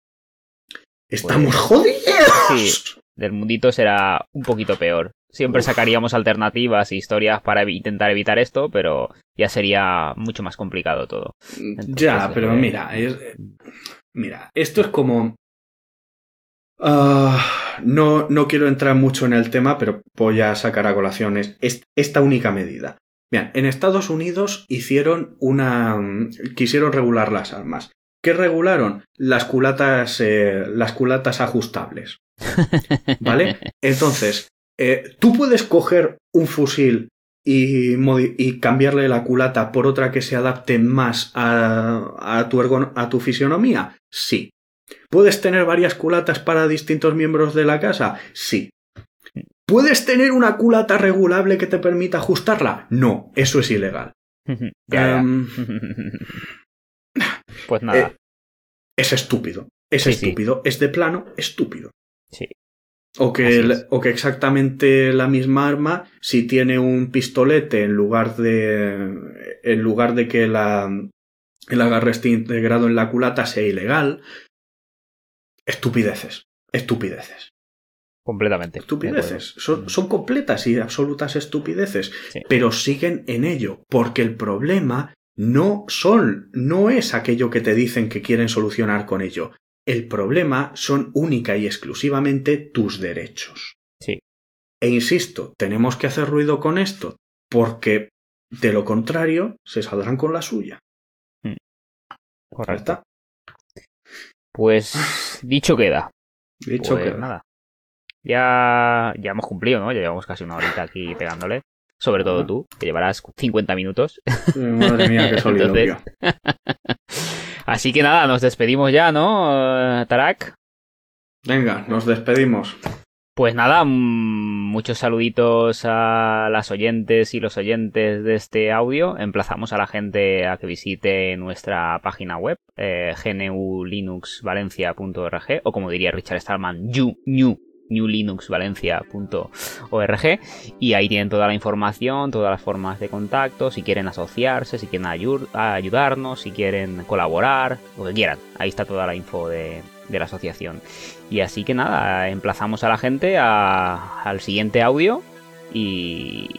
estamos jodidos. Sí, del mundito será un poquito peor. Siempre sacaríamos alternativas e historias para intentar evitar esto, pero ya sería mucho más complicado todo. ya, pero eh, mira, mira, esto es como Ah, no, no quiero entrar mucho en el tema, pero voy a sacar a colaciones esta única medida. Bien, en Estados Unidos hicieron una. quisieron regular las armas. ¿Qué regularon? Las culatas. Eh, las culatas ajustables. ¿Vale? Entonces, eh, tú puedes coger un fusil y, y, cambiarle la culata por otra que se adapte más a, a, tu, a tu fisionomía? Sí. ¿Puedes tener varias culatas para distintos miembros de la casa? Sí. ¿Puedes tener una culata regulable que te permita ajustarla? No, eso es ilegal. Em, pues nada. Eh, es estúpido. Es estúpido. Es de plano estúpido. Sí. O que, o que, exactamente la misma arma, si tiene un pistolete en lugar de. en lugar de que la, el agarre esté integrado en la culata, sea ilegal estupideces, estupideces. Completamente. Estupideces. Son, son, completas y absolutas estupideces, pero siguen en ello, porque el problema no son, no es aquello que te dicen que quieren solucionar con ello. El problema son única y exclusivamente tus derechos. Sí. E insisto, tenemos que hacer ruido con esto, porque de lo contrario se saldrán con la suya. Mm. Correcto. Pues dicho queda. Dicho pues queda. Nada. Ya, ya hemos cumplido, ¿no? Ya llevamos casi una horita aquí pegándole. Sobre todo tú, que llevarás 50 minutos. Madre mía, qué. Así que nada, nos despedimos ya, ¿no, Tarak? Venga, nos despedimos. Pues nada, muchos saluditos a las oyentes y los oyentes de este audio. Emplazamos a la gente a que visite nuestra página web, eh, gnulinuxvalencia.org, o como diría Richard Stallman, new, newlinuxvalencia.org y ahí tienen toda la información, todas las formas de contacto, si quieren asociarse, si quieren ayudarnos, si quieren colaborar, lo que quieran. Ahí está toda la info de, de la asociación. Y así que nada, emplazamos a la gente al siguiente audio y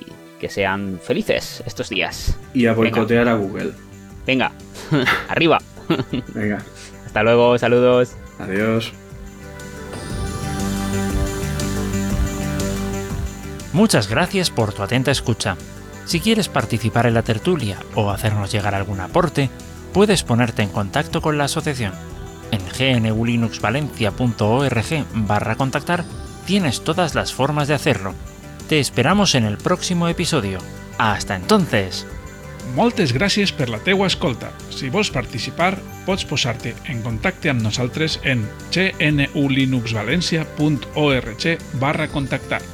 que sean felices estos días. Y a boicotear a Google. Venga, arriba. Venga. Hasta luego, saludos. Adiós. Muchas gracias por tu atenta escucha. Si quieres participar en la tertulia o hacernos llegar algún aporte, puedes ponerte en contacto con la asociación en gnulinuxvalencia.org barra contactar tienes todas las formas de hacerlo. Te esperamos en el próximo episodio. Hasta entonces! Moltes gràcies per la teua escolta. Si vols participar, pots posar-te en contacte amb nosaltres en gnulinuxvalencia.org barra contactar.